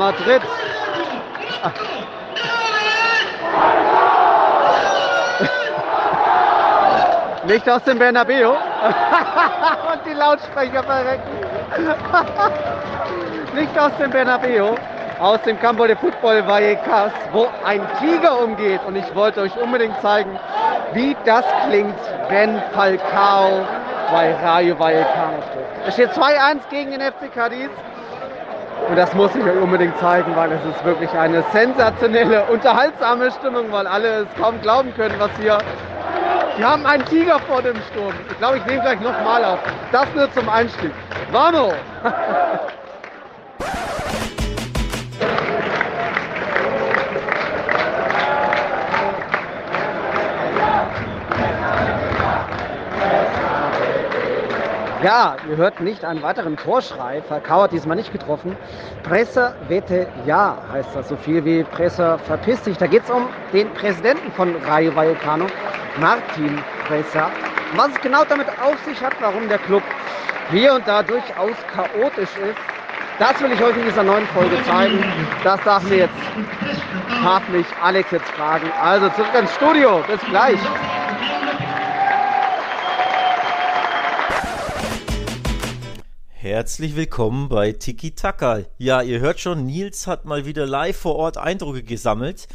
Madrid. Nicht aus dem Bernabeu. Und die Lautsprecher verrecken. Nicht aus dem Bernabeu, aus dem Campo de Fútbol Vallecas, wo ein Tiger umgeht. Und ich wollte euch unbedingt zeigen, wie das klingt, wenn Falcao bei Rayo Vallecano trifft. Es steht 2-1 gegen den FC Cadiz. Und das muss ich euch unbedingt zeigen, weil es ist wirklich eine sensationelle, unterhaltsame Stimmung, weil alle es kaum glauben können, was hier. Wir haben einen Tiger vor dem Sturm. Ich glaube, ich nehme gleich nochmal auf. Das nur zum Einstieg. Vamos! Ja, ihr hört nicht einen weiteren Torschrei. Falcao hat diesmal nicht getroffen. Pressa vete ja heißt das so viel wie Pressa verpiss dich. Da geht es um den Präsidenten von Rayo Vallecano, Martin Pressa. Was es genau damit auf sich hat, warum der Club hier und da durchaus chaotisch ist, das will ich euch in dieser neuen Folge zeigen. Das darf mir jetzt, darf mich Alex jetzt fragen. Also zurück ins Studio. Bis gleich. Herzlich willkommen bei Tiki Taka. Ja, ihr hört schon, Nils hat mal wieder live vor Ort Eindrücke gesammelt.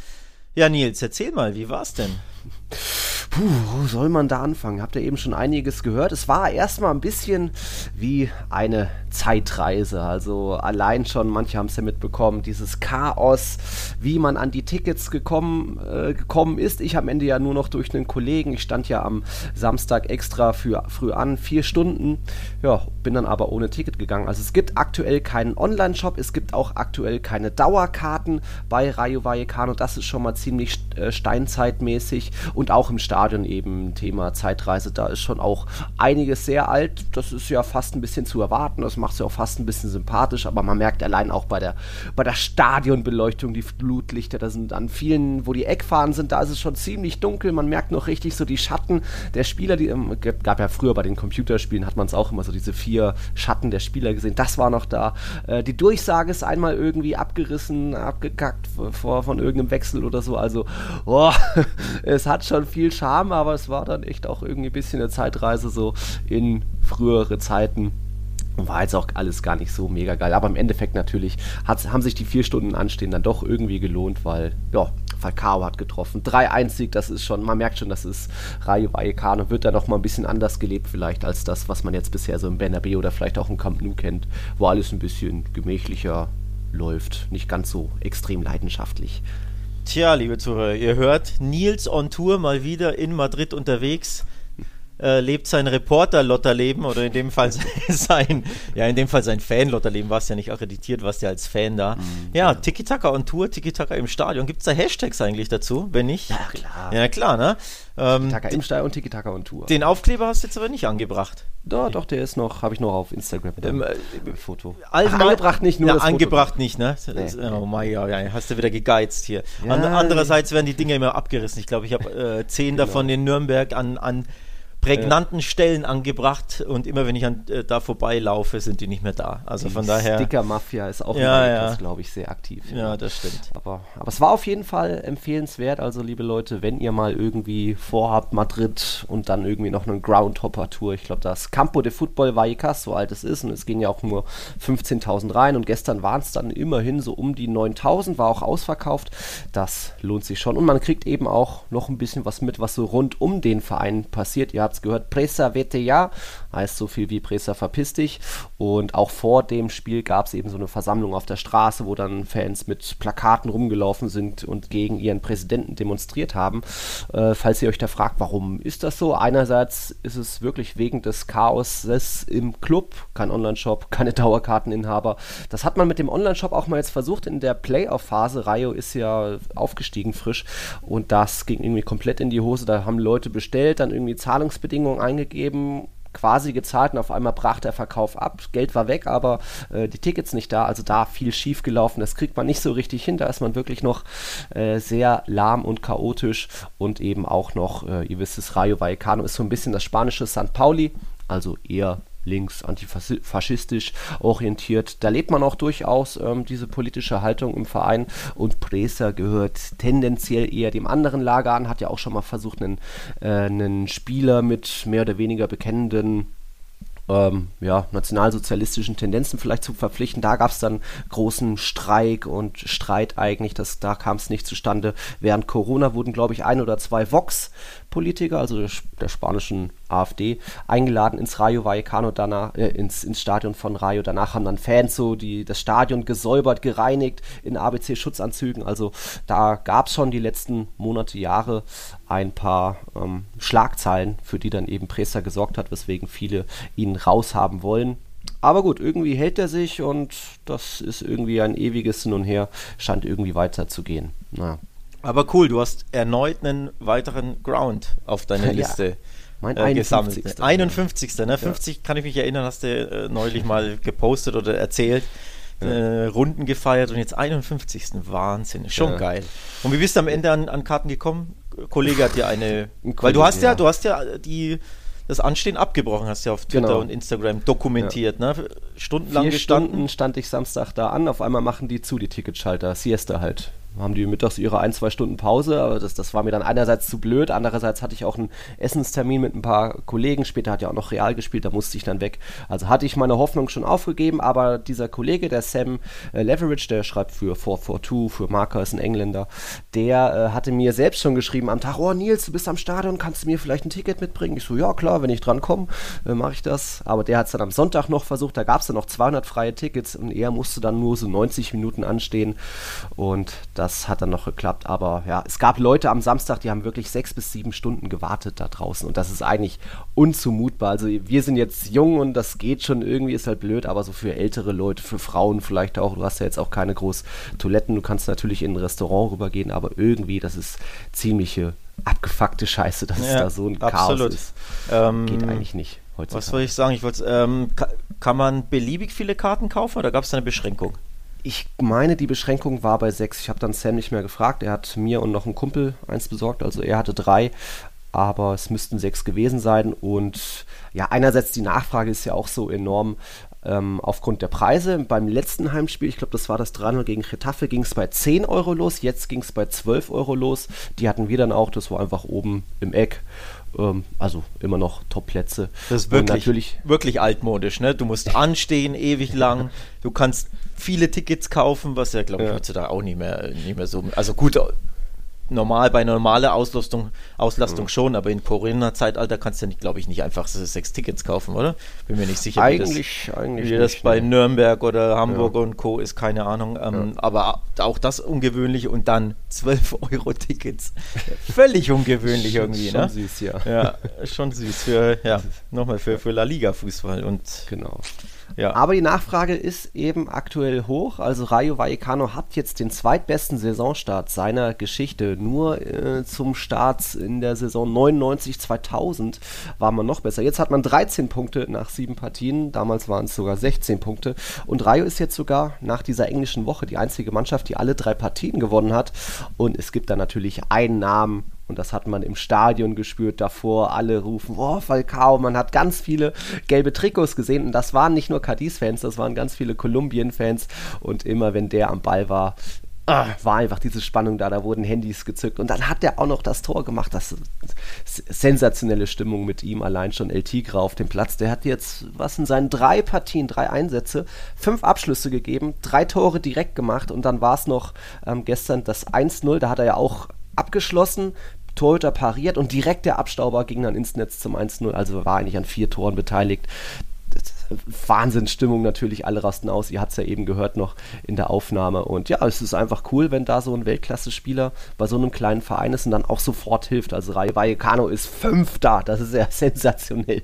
Ja, Nils, erzähl mal, wie war's denn? Puh, wo soll man da anfangen? Habt ihr eben schon einiges gehört? Es war erstmal ein bisschen wie eine Zeitreise. Also allein schon, manche haben es ja mitbekommen, dieses Chaos, wie man an die Tickets gekommen, äh, gekommen ist. Ich am Ende ja nur noch durch einen Kollegen. Ich stand ja am Samstag extra für, früh an, vier Stunden. Ja, bin dann aber ohne Ticket gegangen. Also es gibt aktuell keinen Online-Shop, es gibt auch aktuell keine Dauerkarten bei Rayo Vallecano. Das ist schon mal ziemlich äh, steinzeitmäßig und auch im Stadion eben Thema Zeitreise. Da ist schon auch einiges sehr alt. Das ist ja fast ein bisschen zu erwarten. Das macht es ja auch fast ein bisschen sympathisch, aber man merkt allein auch bei der, bei der Stadionbeleuchtung, die Flutlichter, da sind an vielen, wo die Eckfahnen sind, da ist es schon ziemlich dunkel. Man merkt noch richtig so die Schatten der Spieler, die ähm, gab ja früher bei den Computerspielen, hat man es auch immer so diese vier Schatten der Spieler gesehen. Das war noch da. Äh, die Durchsage ist einmal irgendwie abgerissen, abgekackt vor, von irgendeinem Wechsel oder so. Also, boah, es hat schon viel Charme, aber es war dann echt auch irgendwie ein bisschen eine Zeitreise so in frühere Zeiten. War jetzt auch alles gar nicht so mega geil. Aber im Endeffekt natürlich haben sich die vier Stunden Anstehen dann doch irgendwie gelohnt, weil, ja, Falcao hat getroffen. 3-1-Sieg, das ist schon, man merkt schon, das ist Rayo Vallecano, wird da noch mal ein bisschen anders gelebt vielleicht als das, was man jetzt bisher so im Bernabeu oder vielleicht auch im Camp Nou kennt, wo alles ein bisschen gemächlicher läuft, nicht ganz so extrem leidenschaftlich. Tja, liebe Zuhörer, ihr hört Nils on Tour mal wieder in Madrid unterwegs. Äh, lebt sein Reporter-Lotterleben oder in dem Fall sein, ja, in dem Fall sein Fan-Lotterleben, warst ja nicht akkreditiert, warst ja als Fan da. Mhm, ja, genau. Tiki-Taka on Tour, Tiki-Taka im Stadion. Gibt es da Hashtags eigentlich dazu? Wenn nicht? Ja, klar. Ja, klar, ne? Ähm, Tiki-Taka im Stadion und Tiki-Taka on Tour. Den Aufkleber hast du jetzt aber nicht angebracht. Doch, doch, der ist noch, habe ich noch auf Instagram mit dem ähm, Foto. Ach, angebracht nicht, nur ja, angebracht Foto. nicht, ne? Nee, oh mein ja, ja, hast du wieder gegeizt hier. Ja, andererseits werden die Dinge immer abgerissen. Ich glaube, ich habe äh, zehn genau. davon in Nürnberg an, an prägnanten Stellen angebracht und immer wenn ich an, äh, da vorbeilaufe, sind die nicht mehr da. Also Die von daher. Sticker-Mafia ist auch Ja, ja. glaube ich, sehr aktiv. Ja, das stimmt. Aber, aber es war auf jeden Fall empfehlenswert. Also, liebe Leute, wenn ihr mal irgendwie vorhabt, Madrid und dann irgendwie noch eine Groundhopper-Tour, ich glaube, das Campo de Football Vallecas, so alt es ist, und es gehen ja auch nur 15.000 rein. Und gestern waren es dann immerhin so um die 9.000, war auch ausverkauft. Das lohnt sich schon. Und man kriegt eben auch noch ein bisschen was mit, was so rund um den Verein passiert. Ihr habt es gehört, Presa vete ja, heißt so viel wie Presa verpiss dich. Und auch vor dem Spiel gab es eben so eine Versammlung auf der Straße, wo dann Fans mit Plakaten rumgelaufen sind und gegen ihren Präsidenten demonstriert haben. Äh, falls ihr euch da fragt, warum ist das so? Einerseits ist es wirklich wegen des Chaoses im Club, kein Online-Shop, keine Dauerkarteninhaber. Das hat man mit dem Online-Shop auch mal jetzt versucht in der Playoff-Phase. Rayo ist ja aufgestiegen frisch und das ging irgendwie komplett in die Hose. Da haben Leute bestellt, dann irgendwie Zahlungsbedingungen eingegeben quasi gezahlt und auf einmal brach der Verkauf ab. Geld war weg, aber äh, die Tickets nicht da. Also da viel schief gelaufen. Das kriegt man nicht so richtig hin. Da ist man wirklich noch äh, sehr lahm und chaotisch und eben auch noch, äh, ihr wisst es, Rayo Vallecano ist so ein bisschen das spanische St. Pauli, also eher links, antifaschistisch orientiert. Da lebt man auch durchaus ähm, diese politische Haltung im Verein und Presa gehört tendenziell eher dem anderen Lager an, hat ja auch schon mal versucht, einen, äh, einen Spieler mit mehr oder weniger bekennenden ähm, ja, nationalsozialistischen Tendenzen vielleicht zu verpflichten. Da gab es dann großen Streik und Streit eigentlich, das, da kam es nicht zustande. Während Corona wurden, glaube ich, ein oder zwei Vox-Politiker, also der, der spanischen AfD, eingeladen ins Rayo Vallecano danach, äh, ins, ins Stadion von Rayo. Danach haben dann Fans so die, das Stadion gesäubert, gereinigt in ABC-Schutzanzügen. Also da gab es schon die letzten Monate, Jahre ein paar ähm, Schlagzeilen, für die dann eben Presa gesorgt hat, weswegen viele ihn raushaben wollen. Aber gut, irgendwie hält er sich und das ist irgendwie ein ewiges Hin und Her, scheint irgendwie weiterzugehen. Naja. Aber cool, du hast erneut einen weiteren Ground auf deiner Ja. Liste. Mein äh, gesammelt. 51. 51. Ne? 50 kann ich mich erinnern, hast du äh, neulich mal gepostet oder erzählt. Äh, Runden gefeiert und jetzt 51. Wahnsinn, schon Ja. geil. Und wie bist du am Ende an, an Karten gekommen? Kollege hat dir eine. Ein weil du hast ja, ja. du hast ja die das Anstehen abgebrochen, hast du ja auf Twitter Genau. und Instagram dokumentiert, ne? Stundenlang Vier gestanden. Stunden stand ich Samstag da an, auf einmal machen die zu, die Ticketschalter, Siesta halt. Haben die mittags ihre ein, zwei Stunden Pause, aber das, das war mir dann einerseits zu blöd, andererseits hatte ich auch einen Essenstermin mit ein paar Kollegen, später hat ja auch noch Real gespielt, da musste ich dann weg. Also hatte ich meine Hoffnung schon aufgegeben, aber dieser Kollege, der Sam äh, Leverage, der schreibt für 442, für Marker, ist ein Engländer, der äh, hatte mir selbst schon geschrieben am Tag, oh Nils, du bist am Stadion, kannst du mir vielleicht ein Ticket mitbringen? Ich so, ja klar, wenn ich dran komme, äh, mache ich das. Aber der hat es dann am Sonntag noch versucht, da gab es dann noch 200 freie Tickets und er musste dann nur so 90 Minuten anstehen und das hat dann noch geklappt. Aber ja, es gab Leute am Samstag, die haben wirklich sechs bis sieben Stunden gewartet da draußen und das ist eigentlich unzumutbar. Also wir sind jetzt jung und das geht schon irgendwie, ist halt blöd, aber so für ältere Leute, für Frauen vielleicht auch, du hast ja jetzt auch keine groß Toiletten, du kannst natürlich in ein Restaurant rübergehen, aber irgendwie, das ist ziemliche abgefuckte Scheiße, dass es Ja, da so ein absolut. Chaos ist. Ähm, Geht eigentlich nicht heutzutage. Was soll ich sagen? Ich wollte, ähm, ka kann man beliebig viele Karten kaufen oder gab es da eine Beschränkung? Ich meine, die Beschränkung war bei sechs. Ich habe dann Sam nicht mehr gefragt. Er hat mir und noch einen Kumpel eins besorgt. Also er hatte drei, aber es müssten sechs gewesen sein. Und ja, einerseits die Nachfrage ist ja auch so enorm ähm, aufgrund der Preise. Beim letzten Heimspiel, ich glaube, das war das 3-0 gegen Getafe, ging es bei 10 Euro los. Jetzt ging es bei 12 Euro los. Die hatten wir dann auch. Das war einfach oben im Eck. Ähm, also immer noch Top-Plätze. Das ist wirklich, wirklich altmodisch, ne? Du musst anstehen ewig lang. Du kannst viele Tickets kaufen, was ja, glaube ich, Ja. heutzutage auch nicht mehr, nicht mehr so. Also gut, normal bei normaler Auslastung, Auslastung schon, aber in Corona-Zeitalter kannst du, nicht, glaube ich, nicht einfach sechs Tickets kaufen, oder? Bin mir nicht sicher, eigentlich, wie eigentlich das, wie das nicht, bei ne. Nürnberg oder Hamburg und Co. ist, keine Ahnung. Ähm, Aber auch das ungewöhnlich und dann 12 Euro Tickets. Völlig ungewöhnlich irgendwie, schon ne? süß, ja. Ja, schon süß für, ja, nochmal für, für La Liga Fußball und Genau. Ja. Aber die Nachfrage ist eben aktuell hoch. Also Rayo Vallecano hat jetzt den zweitbesten Saisonstart seiner Geschichte. Nur äh, zum Start in der Saison 99-2000 war man noch besser. Jetzt hat man 13 Punkte nach sieben Partien. Damals waren es sogar 16 Punkte. Und Rayo ist jetzt sogar nach dieser englischen Woche die einzige Mannschaft, die alle drei Partien gewonnen hat. Und es gibt da natürlich einen Namen, Und das hat man im Stadion gespürt davor. Alle rufen, oh, Falcao. Man hat ganz viele gelbe Trikots gesehen. Und das waren nicht nur Cadiz-Fans, das waren ganz viele Kolumbien-Fans. Und immer, wenn der am Ball war, ah, war einfach diese Spannung da, da wurden Handys gezückt und dann hat er auch noch das Tor gemacht. Das sensationelle Stimmung mit ihm, allein schon El Tigre auf dem Platz. Der hat jetzt, was in seinen drei Partien, drei Einsätze, fünf Abschlüsse gegeben, drei Tore direkt gemacht und dann war es noch ähm, gestern das 1-0, da hat er ja auch abgeschlossen, Torhüter pariert und direkt der Abstauber ging dann ins Netz zum 1-0, also war eigentlich an vier Toren beteiligt. Wahnsinnsstimmung natürlich, alle rasten aus. Ihr habt es ja eben gehört noch in der Aufnahme. Und ja, es ist einfach cool, wenn da so ein Weltklasse-Spieler bei so einem kleinen Verein ist und dann auch sofort hilft. Also Rayo Vallecano ist Fünfter, das ist ja sensationell.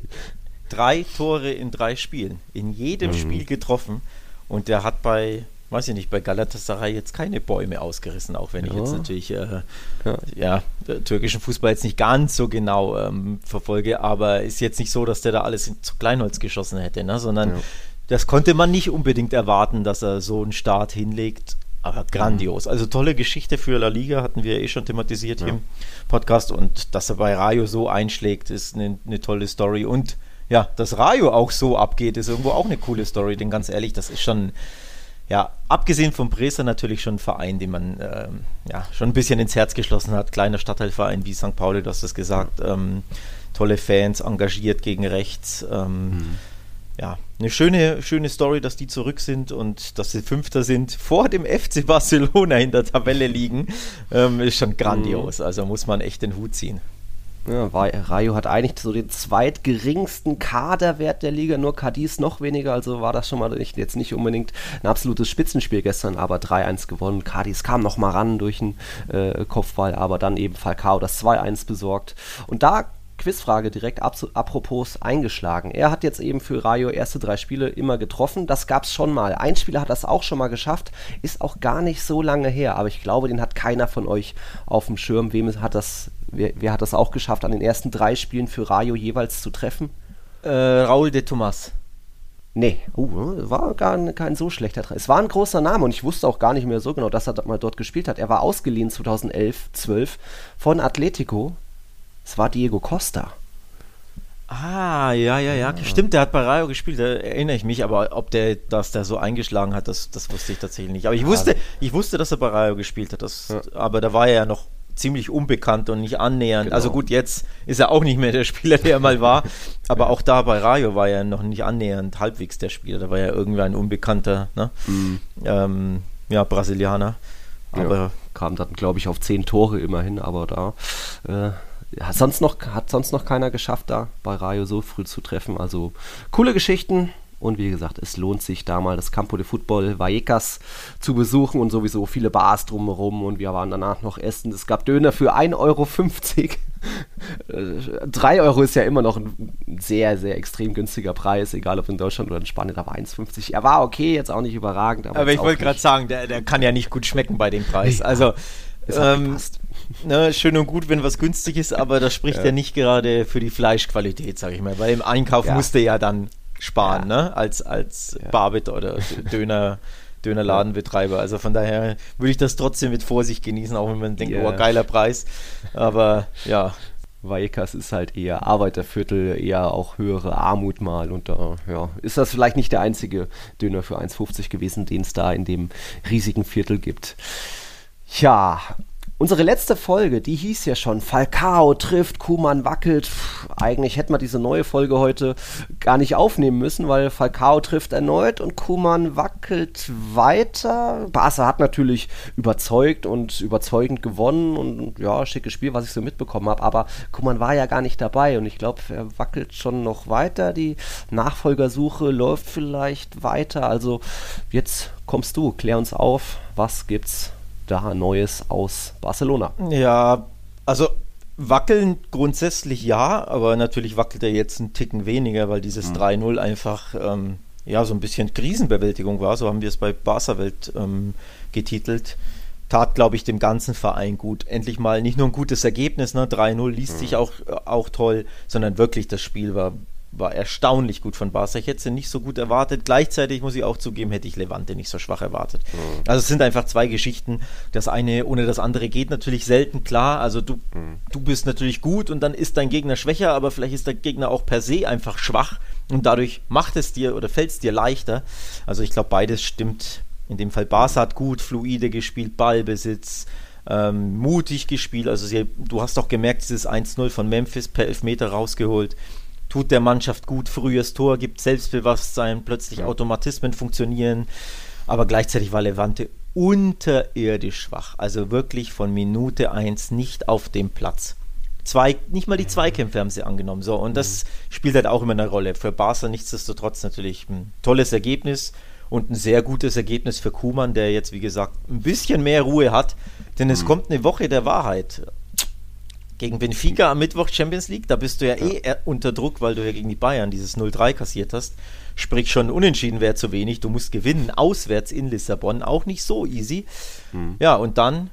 Drei Tore in drei Spielen, in jedem mhm. Spiel getroffen. Und der hat bei weiß ich nicht, bei Galatasaray jetzt keine Bäume ausgerissen, auch wenn ja. ich jetzt natürlich äh, ja. ja türkischen Fußball jetzt nicht ganz so genau ähm, verfolge, aber ist jetzt nicht so, dass der da alles in, zu Kleinholz geschossen hätte, ne? sondern ja. das konnte man nicht unbedingt erwarten, dass er so einen Start hinlegt. Aber grandios. Also tolle Geschichte für La Liga, hatten wir eh schon thematisiert hier im Podcast. Und dass er bei Rayo so einschlägt, ist eine, eine tolle Story. Und ja, dass Rayo auch so abgeht, ist irgendwo auch eine coole Story. Denn ganz ehrlich, das ist schon ja, abgesehen vom Bresser natürlich schon ein Verein, den man ähm, ja, schon ein bisschen ins Herz geschlossen hat. Kleiner Stadtteilverein wie St. Pauli, du hast es gesagt. Ähm, tolle Fans, engagiert gegen rechts. Ähm, mhm. Ja, eine schöne, schöne Story, dass die zurück sind und dass sie Fünfter sind, vor dem FC Barcelona in der Tabelle liegen, ähm, ist schon grandios. Mhm. Also muss man echt den Hut ziehen. Ja, Rayo hat eigentlich so den zweitgeringsten Kaderwert der Liga, nur Cadiz noch weniger, also war das schon mal nicht, jetzt nicht unbedingt ein absolutes Spitzenspiel gestern, aber 3-1 gewonnen. Cadiz kam noch mal ran durch einen äh, Kopfball, aber dann eben Falcao das 2-1 besorgt. Und da Quizfrage direkt apropos eingeschlagen. Er hat jetzt eben für Rayo erste drei Spiele immer getroffen. Das gab es schon mal. Ein Spieler hat das auch schon mal geschafft. Ist auch gar nicht so lange her. Aber ich glaube, den hat keiner von euch auf dem Schirm. Wem hat das, wer, wer hat das auch geschafft, an den ersten drei Spielen für Rayo jeweils zu treffen? Äh, Raul de Tomas. Nee, uh, war gar kein so schlechter Treffer. Es war ein großer Name und ich wusste auch gar nicht mehr so genau, dass er mal dort gespielt hat. Er war ausgeliehen 2011, 12 von Atletico es war Diego Costa. Ah, ja, ja, ja. Stimmt, der hat bei Rayo gespielt, da erinnere ich mich, aber ob der das da so eingeschlagen hat, das, das wusste ich tatsächlich nicht. Aber ich wusste, ich wusste, dass er bei Rayo gespielt hat. Das, ja. Aber da war er ja noch ziemlich unbekannt und nicht annähernd. Genau. Also gut, jetzt ist er auch nicht mehr der Spieler, der er mal war. Aber auch da bei Rayo war er noch nicht annähernd halbwegs der Spieler. Da war ja irgendwie ein unbekannter, ne? Mhm. Ähm, ja, Brasilianer. Aber ja, kam dann, glaube ich, auf zehn Tore immerhin, aber da äh, hat sonst noch, hat sonst noch keiner geschafft, da bei Rayo so früh zu treffen. Also coole Geschichten. Und wie gesagt, es lohnt sich da mal das Campo de Football Vallecas zu besuchen und sowieso viele Bars drumherum. Und wir waren danach noch essen. Es gab Döner für 1,50 Euro. 3 Euro ist ja immer noch ein sehr, sehr extrem günstiger Preis, egal ob in Deutschland oder in Spanien, aber 1,50. Er war okay, jetzt auch nicht überragend. Aber, aber ich wollte gerade sagen, der, der kann ja nicht gut schmecken bei dem Preis. Ja. Also ähm, ne, schön und gut, wenn was günstig ist, aber das spricht ja, ja nicht gerade für die Fleischqualität, sag ich mal, weil im Einkauf ja. musste ja dann sparen, ja. ne? Als, als ja. Barbit oder Döner. Dönerladenbetreiber. Also von daher würde ich das trotzdem mit Vorsicht genießen, auch wenn man denkt, yeah. oh, geiler Preis. Aber ja. Vallecas ist halt eher Arbeiterviertel, eher auch höhere Armut mal. Und da ja, ist das vielleicht nicht der einzige Döner für 1,50 gewesen, den es da in dem riesigen Viertel gibt. Ja, Unsere letzte Folge, die hieß ja schon Falcao trifft, Kuman wackelt. Puh, eigentlich hätten wir diese neue Folge heute gar nicht aufnehmen müssen, weil Falcao trifft erneut und Kuman wackelt weiter. Barca hat natürlich überzeugt und überzeugend gewonnen und ja, schickes Spiel, was ich so mitbekommen habe. Aber Kuman war ja gar nicht dabei und ich glaube, er wackelt schon noch weiter. Die Nachfolgersuche läuft vielleicht weiter. Also jetzt kommst du, klär uns auf, was gibt's da Neues aus Barcelona? Ja, also wackeln grundsätzlich ja, aber natürlich wackelt er jetzt einen Ticken weniger, weil dieses mhm. 3-0 einfach ähm, ja so ein bisschen Krisenbewältigung war. So haben wir es bei Barca Welt ähm, getitelt. Tat, glaube ich, dem ganzen Verein gut. Endlich mal nicht nur ein gutes Ergebnis, ne? 3-0 liest mhm. sich auch, auch toll, sondern wirklich das Spiel war war erstaunlich gut von Barca. Ich hätte sie nicht so gut erwartet. Gleichzeitig muss ich auch zugeben, hätte ich Levante nicht so schwach erwartet. Mhm. Also es sind einfach zwei Geschichten. Das eine ohne das andere geht natürlich selten klar. Also du, mhm. du bist natürlich gut und dann ist dein Gegner schwächer, aber vielleicht ist der Gegner auch per se einfach schwach und dadurch macht es dir oder fällt es dir leichter. Also ich glaube, beides stimmt. In dem Fall Barca hat gut, fluide gespielt, Ballbesitz, ähm, mutig gespielt. Also sie, du hast auch gemerkt, dieses 1-0 von Memphis per Elfmeter rausgeholt tut der Mannschaft gut, frühes Tor, gibt Selbstbewusstsein, plötzlich ja. Automatismen funktionieren, aber gleichzeitig war Levante unterirdisch schwach, also wirklich von Minute 1 nicht auf dem Platz. Zwei, nicht mal die Zweikämpfe haben sie angenommen. So, und das mhm. spielt halt auch immer eine Rolle. Für Barca nichtsdestotrotz natürlich ein tolles Ergebnis und ein sehr gutes Ergebnis für Kuman, der jetzt, wie gesagt, ein bisschen mehr Ruhe hat. Denn es mhm. kommt eine Woche der Wahrheit gegen Benfica am Mittwoch Champions League, da bist du ja, ja. eh unter Druck, weil du ja gegen die Bayern dieses 0-3 kassiert hast. Sprich, schon unentschieden wäre zu wenig. Du musst gewinnen, auswärts in Lissabon, auch nicht so easy. Hm. Ja, und dann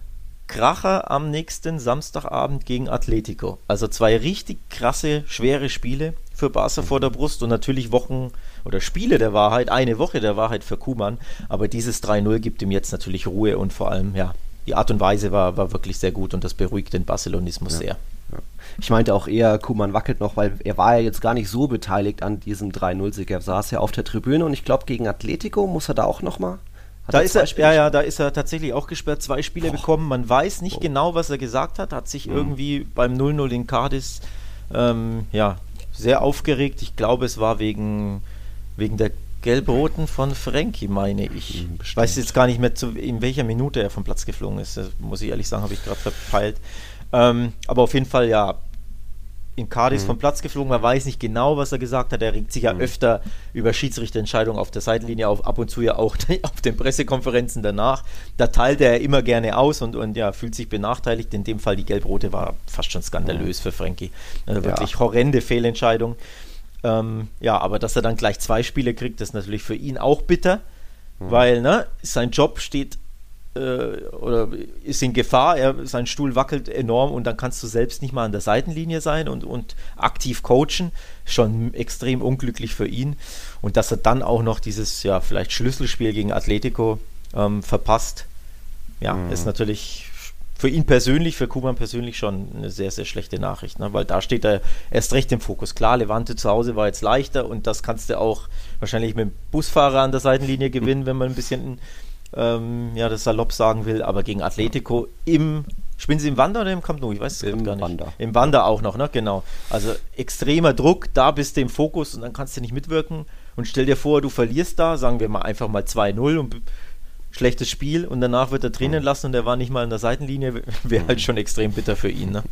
Kracher am nächsten Samstagabend gegen Atletico. Also zwei richtig krasse, schwere Spiele für Barca vor der Brust und natürlich Wochen oder Spiele der Wahrheit, eine Woche der Wahrheit für Kuman. Aber dieses 3-0 gibt ihm jetzt natürlich Ruhe und vor allem, ja, die Art und Weise war, war wirklich sehr gut und das beruhigt den Barcelonismus ja. sehr. Ich meinte auch eher, Kuman wackelt noch, weil er war ja jetzt gar nicht so beteiligt an diesem 3-0-Sieg. Er saß ja auf der Tribüne und ich glaube, gegen Atletico muss er da auch nochmal. Da ist er, ja, ja, da ist er tatsächlich auch gesperrt, zwei Spiele Boah. bekommen. Man weiß nicht Boah. genau, was er gesagt hat, hat sich mhm. irgendwie beim 0-0 in Cadiz ähm, ja, sehr aufgeregt. Ich glaube, es war wegen, wegen der Gelb-Roten von Frankie, meine ich. Bestimmt. Ich weiß jetzt gar nicht mehr, zu, in welcher Minute er vom Platz geflogen ist. Das muss ich ehrlich sagen, habe ich gerade verpeilt. Ähm, aber auf jeden Fall, ja, in Cardiff mhm. vom Platz geflogen. Man weiß nicht genau, was er gesagt hat. Er regt sich ja mhm. öfter über Schiedsrichterentscheidungen auf der Seitenlinie auf, ab und zu ja auch auf den Pressekonferenzen danach. Da teilt er immer gerne aus und, und ja, fühlt sich benachteiligt. In dem Fall die Gelb-Rote war fast schon skandalös mhm. für Frankie. Also wirklich ja. horrende Fehlentscheidung. Ähm, ja, aber dass er dann gleich zwei Spiele kriegt, ist natürlich für ihn auch bitter, mhm. weil ne, sein Job steht äh, oder ist in Gefahr, er, sein Stuhl wackelt enorm und dann kannst du selbst nicht mal an der Seitenlinie sein und, und aktiv coachen. Schon extrem unglücklich für ihn. Und dass er dann auch noch dieses, ja, vielleicht Schlüsselspiel gegen Atletico ähm, verpasst, ja, mhm. ist natürlich für ihn persönlich, für Kuban persönlich schon eine sehr, sehr schlechte Nachricht, ne? weil da steht er erst recht im Fokus. Klar, Levante zu Hause war jetzt leichter und das kannst du auch wahrscheinlich mit dem Busfahrer an der Seitenlinie gewinnen, wenn man ein bisschen ähm, ja, das salopp sagen will, aber gegen Atletico im Spielen Sie im Wander oder im Camp Nou? Ich weiß es gar nicht. Wander. Im Wander auch noch, ne? Genau. Also extremer Druck, da bist du im Fokus und dann kannst du nicht mitwirken. Und stell dir vor, du verlierst da, sagen wir mal einfach mal 2-0 und schlechtes Spiel und danach wird er drinnen lassen und er war nicht mal in der Seitenlinie, wäre halt schon extrem bitter für ihn. Ne?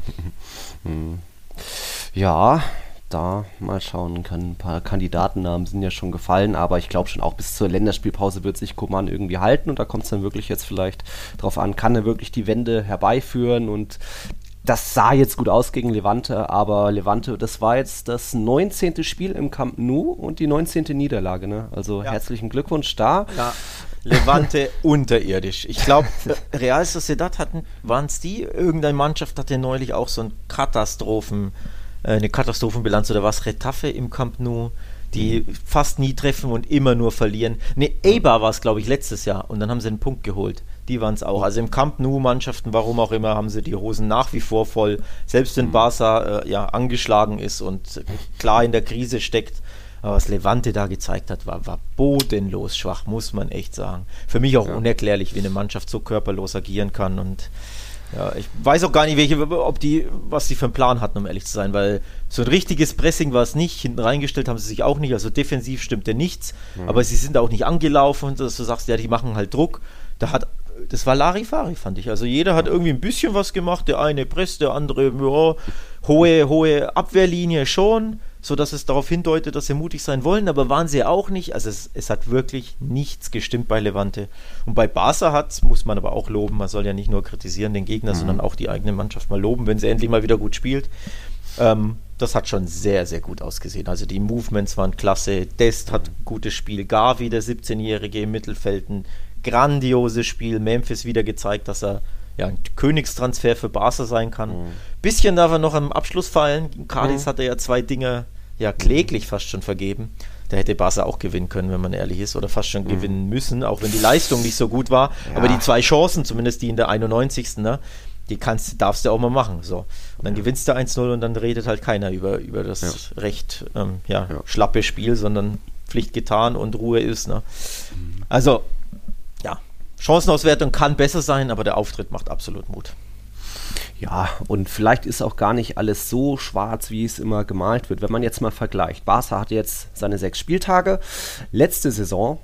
Ja, da mal schauen kann. Ein paar Kandidatennamen sind ja schon gefallen, aber ich glaube schon auch bis zur Länderspielpause wird sich Koman irgendwie halten und da kommt es dann wirklich jetzt vielleicht drauf an, kann er wirklich die Wende herbeiführen und das sah jetzt gut aus gegen Levante, aber Levante, das war jetzt das 19. Spiel im Camp Nou und die 19. Niederlage. Ne? Also ja. herzlichen Glückwunsch da. Ja. Levante unterirdisch. Ich glaube, Real Sociedad hatten, waren es die? Irgendeine Mannschaft hatte neulich auch so ein Katastrophen, äh, eine Katastrophenbilanz oder was? Retafe im Camp Nou, die mhm. fast nie treffen und immer nur verlieren. Ne, Eibar war es, glaube ich, letztes Jahr und dann haben sie einen Punkt geholt. Die waren es auch. Also im Camp Nou-Mannschaften, warum auch immer, haben sie die Hosen nach wie vor voll. Selbst wenn mhm. Barca äh, ja, angeschlagen ist und klar in der Krise steckt, aber was Levante da gezeigt hat, war, war bodenlos schwach, muss man echt sagen. Für mich auch ja. unerklärlich, wie eine Mannschaft so körperlos agieren kann. Und ja, ich weiß auch gar nicht, welche, ob die, was sie für einen Plan hatten, um ehrlich zu sein, weil so ein richtiges Pressing war es nicht. Hinten reingestellt haben sie sich auch nicht, also defensiv stimmte nichts, mhm. aber sie sind auch nicht angelaufen, dass du sagst, ja, die machen halt Druck. Da hat das war Larifari, fand ich. Also jeder hat irgendwie ein bisschen was gemacht. Der eine presst, der andere, ja, hohe, hohe Abwehrlinie schon sodass es darauf hindeutet, dass sie mutig sein wollen, aber waren sie auch nicht. Also es, es hat wirklich nichts gestimmt bei Levante. Und bei Barca hat, muss man aber auch loben, man soll ja nicht nur kritisieren den Gegner, mhm. sondern auch die eigene Mannschaft mal loben, wenn sie endlich mal wieder gut spielt. Ähm, das hat schon sehr, sehr gut ausgesehen. Also die Movements waren klasse. Dest hat ein gutes Spiel. Gavi, der 17-Jährige im Mittelfeld, ein grandioses Spiel. Memphis wieder gezeigt, dass er ja, ein Königstransfer für Barca sein kann. Mhm. Bisschen darf er noch am Abschluss fallen. Cardis mhm. hatte ja zwei Dinge ja kläglich fast schon vergeben. Da hätte Barca auch gewinnen können, wenn man ehrlich ist, oder fast schon mhm. gewinnen müssen, auch wenn die Leistung nicht so gut war. Ja. Aber die zwei Chancen, zumindest die in der 91. Ne, die kannst, darfst du auch mal machen. So. Und dann ja. gewinnst du 1-0 und dann redet halt keiner über, über das ja. recht ähm, ja, ja, schlappe Spiel, sondern Pflicht getan und Ruhe ist. Ne? Mhm. Also, ja, Chancenauswertung kann besser sein, aber der Auftritt macht absolut Mut. Ja, und vielleicht ist auch gar nicht alles so schwarz, wie es immer gemalt wird. Wenn man jetzt mal vergleicht, Barca hat jetzt seine sechs Spieltage. Letzte Saison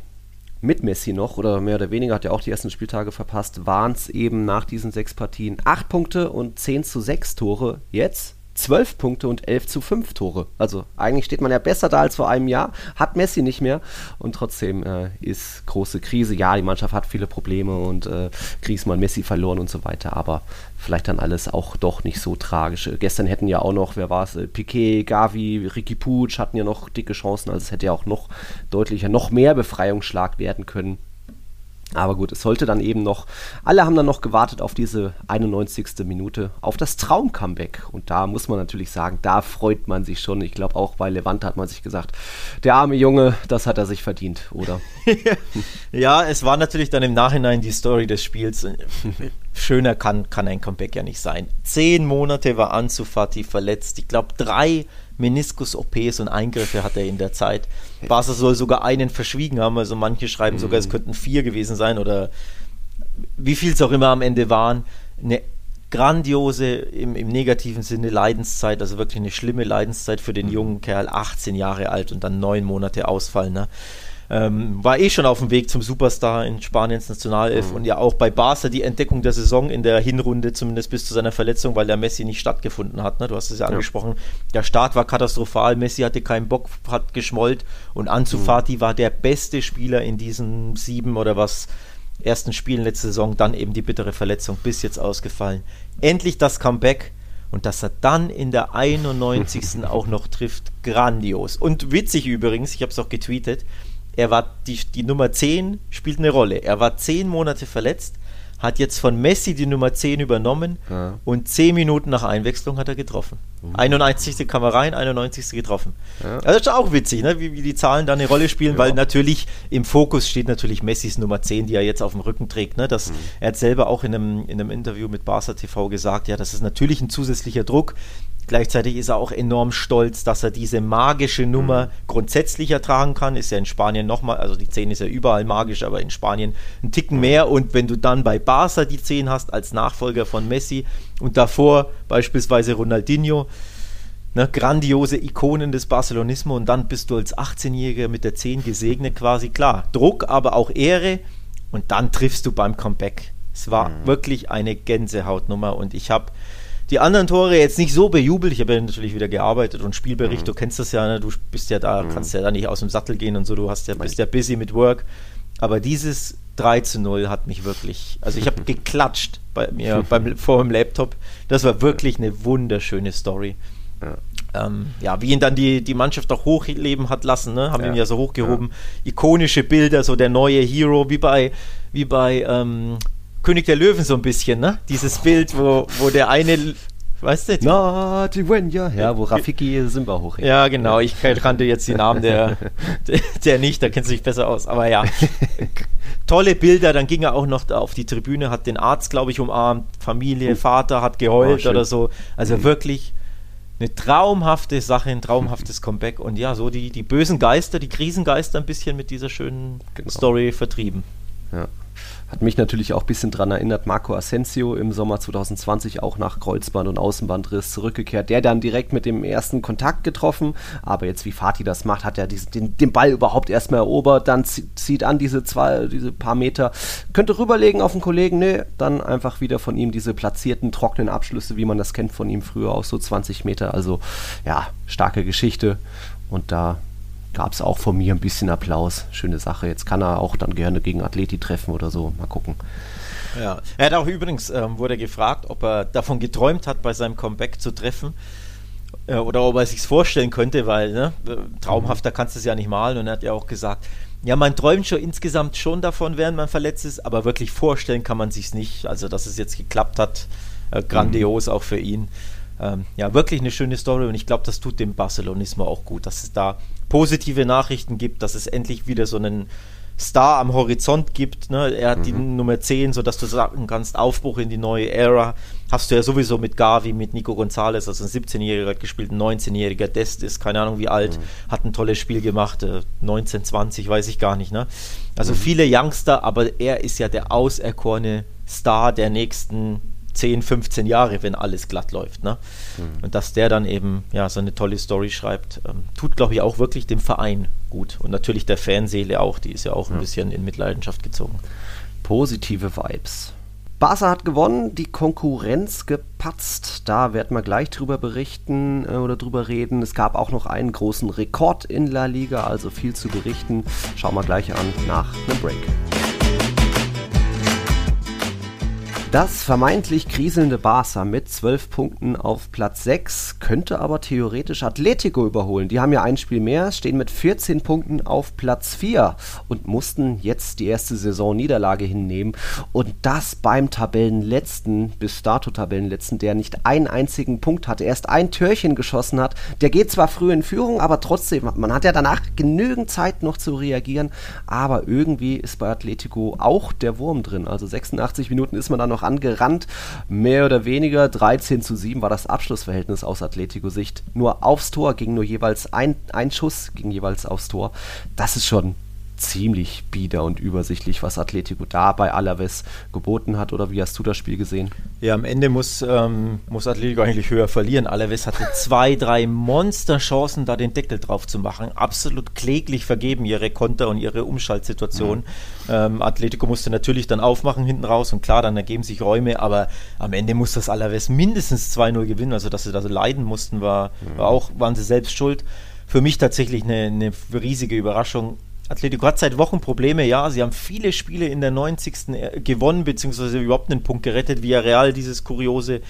mit Messi noch, oder mehr oder weniger hat er auch die ersten Spieltage verpasst, waren es eben nach diesen sechs Partien acht Punkte und 10 zu 6 Tore. Jetzt 12 Punkte und 11 zu 5 Tore. Also eigentlich steht man ja besser da als vor einem Jahr, hat Messi nicht mehr und trotzdem äh, ist große Krise. Ja, die Mannschaft hat viele Probleme und äh, Griezmann, Messi verloren und so weiter, aber vielleicht dann alles auch doch nicht so tragisch. Gestern hätten ja auch noch, wer war es, äh, Piquet, Gavi, Ricky Puig hatten ja noch dicke Chancen, also es hätte ja auch noch deutlicher, noch mehr Befreiungsschlag werden können. Aber gut, es sollte dann eben noch, alle haben dann noch gewartet auf diese 91. Minute, auf das Traum-Comeback. Und da muss man natürlich sagen, da freut man sich schon. Ich glaube auch bei Levante hat man sich gesagt, der arme Junge, das hat er sich verdient, oder? ja, es war natürlich dann im Nachhinein die Story des Spiels. Schöner kann, kann ein Comeback ja nicht sein. Zehn Monate war Ansu Fati verletzt. Ich glaube, drei Meniskus-OPs und Eingriffe hat er in der Zeit. Barca soll sogar einen verschwiegen haben, also manche schreiben sogar, es mhm. könnten vier gewesen sein oder wie viel es auch immer am Ende waren. Eine grandiose, im, im, negativen Sinne Leidenszeit, also wirklich eine schlimme Leidenszeit für den mhm. jungen Kerl, 18 Jahre alt und dann neun Monate Ausfall. Ne? Ähm, war eh schon auf dem Weg zum Superstar in Spaniens Nationalelf mhm. und ja auch bei Barca die Entdeckung der Saison in der Hinrunde, zumindest bis zu seiner Verletzung, weil der Messi nicht stattgefunden hat. Ne? Du hast es ja, ja, angesprochen. Der Start war katastrophal, Messi hatte keinen Bock, hat geschmollt und Ansu mhm. Fati war der beste Spieler in diesen sieben oder was ersten Spielen letzte Saison, dann eben die bittere Verletzung, bis jetzt ausgefallen. Endlich das Comeback und dass er dann in der 91. auch noch trifft, grandios. Und witzig übrigens, ich habe es auch getweetet, er war die, die Nummer 10 spielt eine Rolle. Er war 10 Monate verletzt, hat jetzt von Messi die Nummer 10 übernommen ja. und 10 Minuten nach Einwechslung hat er getroffen. Mhm. 91. kam er rein, 91. getroffen. Ja. Also das ist auch witzig, ne? wie, wie die Zahlen da eine Rolle spielen, ja. weil natürlich im Fokus steht natürlich Messis Nummer 10, die er jetzt auf dem Rücken trägt. Ne? Das, mhm. Er hat selber auch in einem, in einem Interview mit Barca TV gesagt, ja, das ist natürlich ein zusätzlicher Druck. Gleichzeitig ist er auch enorm stolz, dass er diese magische Nummer mhm. grundsätzlich ertragen kann. Ist ja in Spanien nochmal, also die 10 ist ja überall magisch, aber in Spanien ein Ticken mehr. Und wenn du dann bei Barca die 10 hast als Nachfolger von Messi und davor beispielsweise Ronaldinho, ne, grandiose Ikonen des Barcelonismo und dann bist du als 18-Jähriger mit der 10 gesegnet quasi. Klar, Druck, aber auch Ehre und dann triffst du beim Comeback. Es war mhm. wirklich eine Gänsehautnummer und ich habe die anderen Tore jetzt nicht so bejubelt. Ich habe ja natürlich wieder gearbeitet und Spielbericht, mhm. du kennst das ja, ne? du bist ja da, mhm. kannst ja da nicht aus dem Sattel gehen und so, du hast ja, bist ja busy mit Work. Aber dieses 3 zu 0 hat mich wirklich, also ich habe geklatscht bei mir beim, vor dem Laptop. Das war wirklich eine wunderschöne Story. Ja. Ähm, ja, wie ihn dann die, die Mannschaft auch hochleben hat lassen, ne? haben ja. ihn ja so hochgehoben. Ja. Ikonische Bilder, so der neue Hero, wie bei, wie bei ähm, König der Löwen so ein bisschen, ne? Dieses Bild, wo, wo der eine Weißt du? Na, die Wenja. Ja, wo Rafiki Simba hoch. Ja, genau. Ich kannte jetzt die Namen der, der, der, nicht, da kennt sich besser aus. Aber ja, tolle Bilder. Dann ging er auch noch auf die Tribüne, hat den Arzt, glaube ich, umarmt. Familie. Vater hat geheult oh, oder so. Also mhm. wirklich eine traumhafte Sache, ein traumhaftes Comeback. Und ja, so die, die bösen Geister, die Krisengeister ein bisschen mit dieser schönen genau. Story vertrieben. Ja. Hat mich natürlich auch ein bisschen daran erinnert, Marco Asensio im Sommer 2020 auch nach Kreuzband- und Außenbandriss zurückgekehrt. Der dann direkt mit dem ersten Kontakt getroffen, aber jetzt wie Fatih das macht, hat er diesen, den, den Ball überhaupt erstmal erobert, dann zieht an diese zwei, diese paar Meter, könnte rüberlegen auf den Kollegen, nee, dann einfach wieder von ihm diese platzierten, trockenen Abschlüsse, wie man das kennt von ihm früher aus so 20 Meter. Also ja, starke Geschichte. Und da gab es auch von mir ein bisschen Applaus. Schöne Sache. Jetzt kann er auch dann gerne gegen Athleti treffen oder so. Mal gucken. Ja, er hat auch übrigens, ähm, wurde gefragt, ob er davon geträumt hat, bei seinem Comeback zu treffen äh, oder ob er sich vorstellen könnte, weil ne, äh, traumhafter kannst du es ja nicht malen. Und er hat ja auch gesagt, ja, man träumt schon insgesamt schon davon, während man verletzt ist, aber wirklich vorstellen kann man sich nicht. Also, dass es jetzt geklappt hat, äh, grandios mhm. auch für ihn. ähm, ja, wirklich eine schöne Story und ich glaube, das tut dem Barcelonismo auch gut, dass es da positive Nachrichten gibt, dass es endlich wieder so einen Star am Horizont gibt. Ne? Er hat mhm. die Nummer 10, sodass du sagen kannst, Aufbruch in die neue Ära. Hast du ja sowieso mit Gavi, mit Nico Gonzalez, also ein 17-Jähriger hat gespielt, ein 19-Jähriger, Dest ist keine Ahnung wie alt, mhm. hat ein tolles Spiel gemacht, 19, äh, 20, weiß ich gar nicht. Ne? Also mhm. viele Youngster, aber er ist ja der auserkorene Star der nächsten 10, 15 Jahre, wenn alles glatt läuft. Ne? Mhm. Und dass der dann eben ja, so eine tolle Story schreibt, ähm, tut, glaube ich, auch wirklich dem Verein gut. Und natürlich der Fanseele auch, die ist ja auch ein bisschen in Mitleidenschaft gezogen. Positive Vibes. Barca hat gewonnen, die Konkurrenz gepatzt. Da werden wir gleich drüber berichten äh, oder drüber reden. Es gab auch noch einen großen Rekord in La Liga, also viel zu berichten. Schauen wir gleich an nach einem Break. Das vermeintlich kriselnde Barca mit 12 Punkten auf Platz 6 könnte aber theoretisch Atletico überholen. Die haben ja ein Spiel mehr, stehen mit 14 Punkten auf Platz 4 und mussten jetzt die erste Saison-Niederlage hinnehmen. Und das beim Tabellenletzten, bis dato Tabellenletzten, der nicht einen einzigen Punkt hatte, erst ein Türchen geschossen hat. Der geht zwar früh in Führung, aber trotzdem, man hat ja danach genügend Zeit noch zu reagieren. Aber irgendwie ist bei Atletico auch der Wurm drin. Also 86 Minuten ist man da noch angerannt. Mehr oder weniger 13 zu 7 war das Abschlussverhältnis aus Atletico-Sicht. Nur aufs Tor ging nur jeweils ein, ein Schuss, ging jeweils aufs Tor. Das ist schon ziemlich bieder und übersichtlich, was Atletico da bei Alaves geboten hat. Oder wie hast du das Spiel gesehen? Ja, am Ende muss, ähm, muss Atletico eigentlich höher verlieren. Alaves hatte zwei, drei Monsterchancen, da den Deckel drauf zu machen. Absolut kläglich vergeben ihre Konter und ihre Umschaltsituation. Mhm. Ähm, Atletico musste natürlich dann aufmachen hinten raus und klar, dann ergeben sich Räume, aber am Ende muss das Alaves mindestens 2-0 gewinnen. Also, dass sie da so leiden mussten, war, mhm. war auch, waren sie selbst schuld. Für mich tatsächlich eine, eine riesige Überraschung Atletico hat seit Wochen Probleme, ja. Sie haben viele Spiele in der 90. Äh, gewonnen, beziehungsweise überhaupt einen Punkt gerettet. Via Real dieses kuriose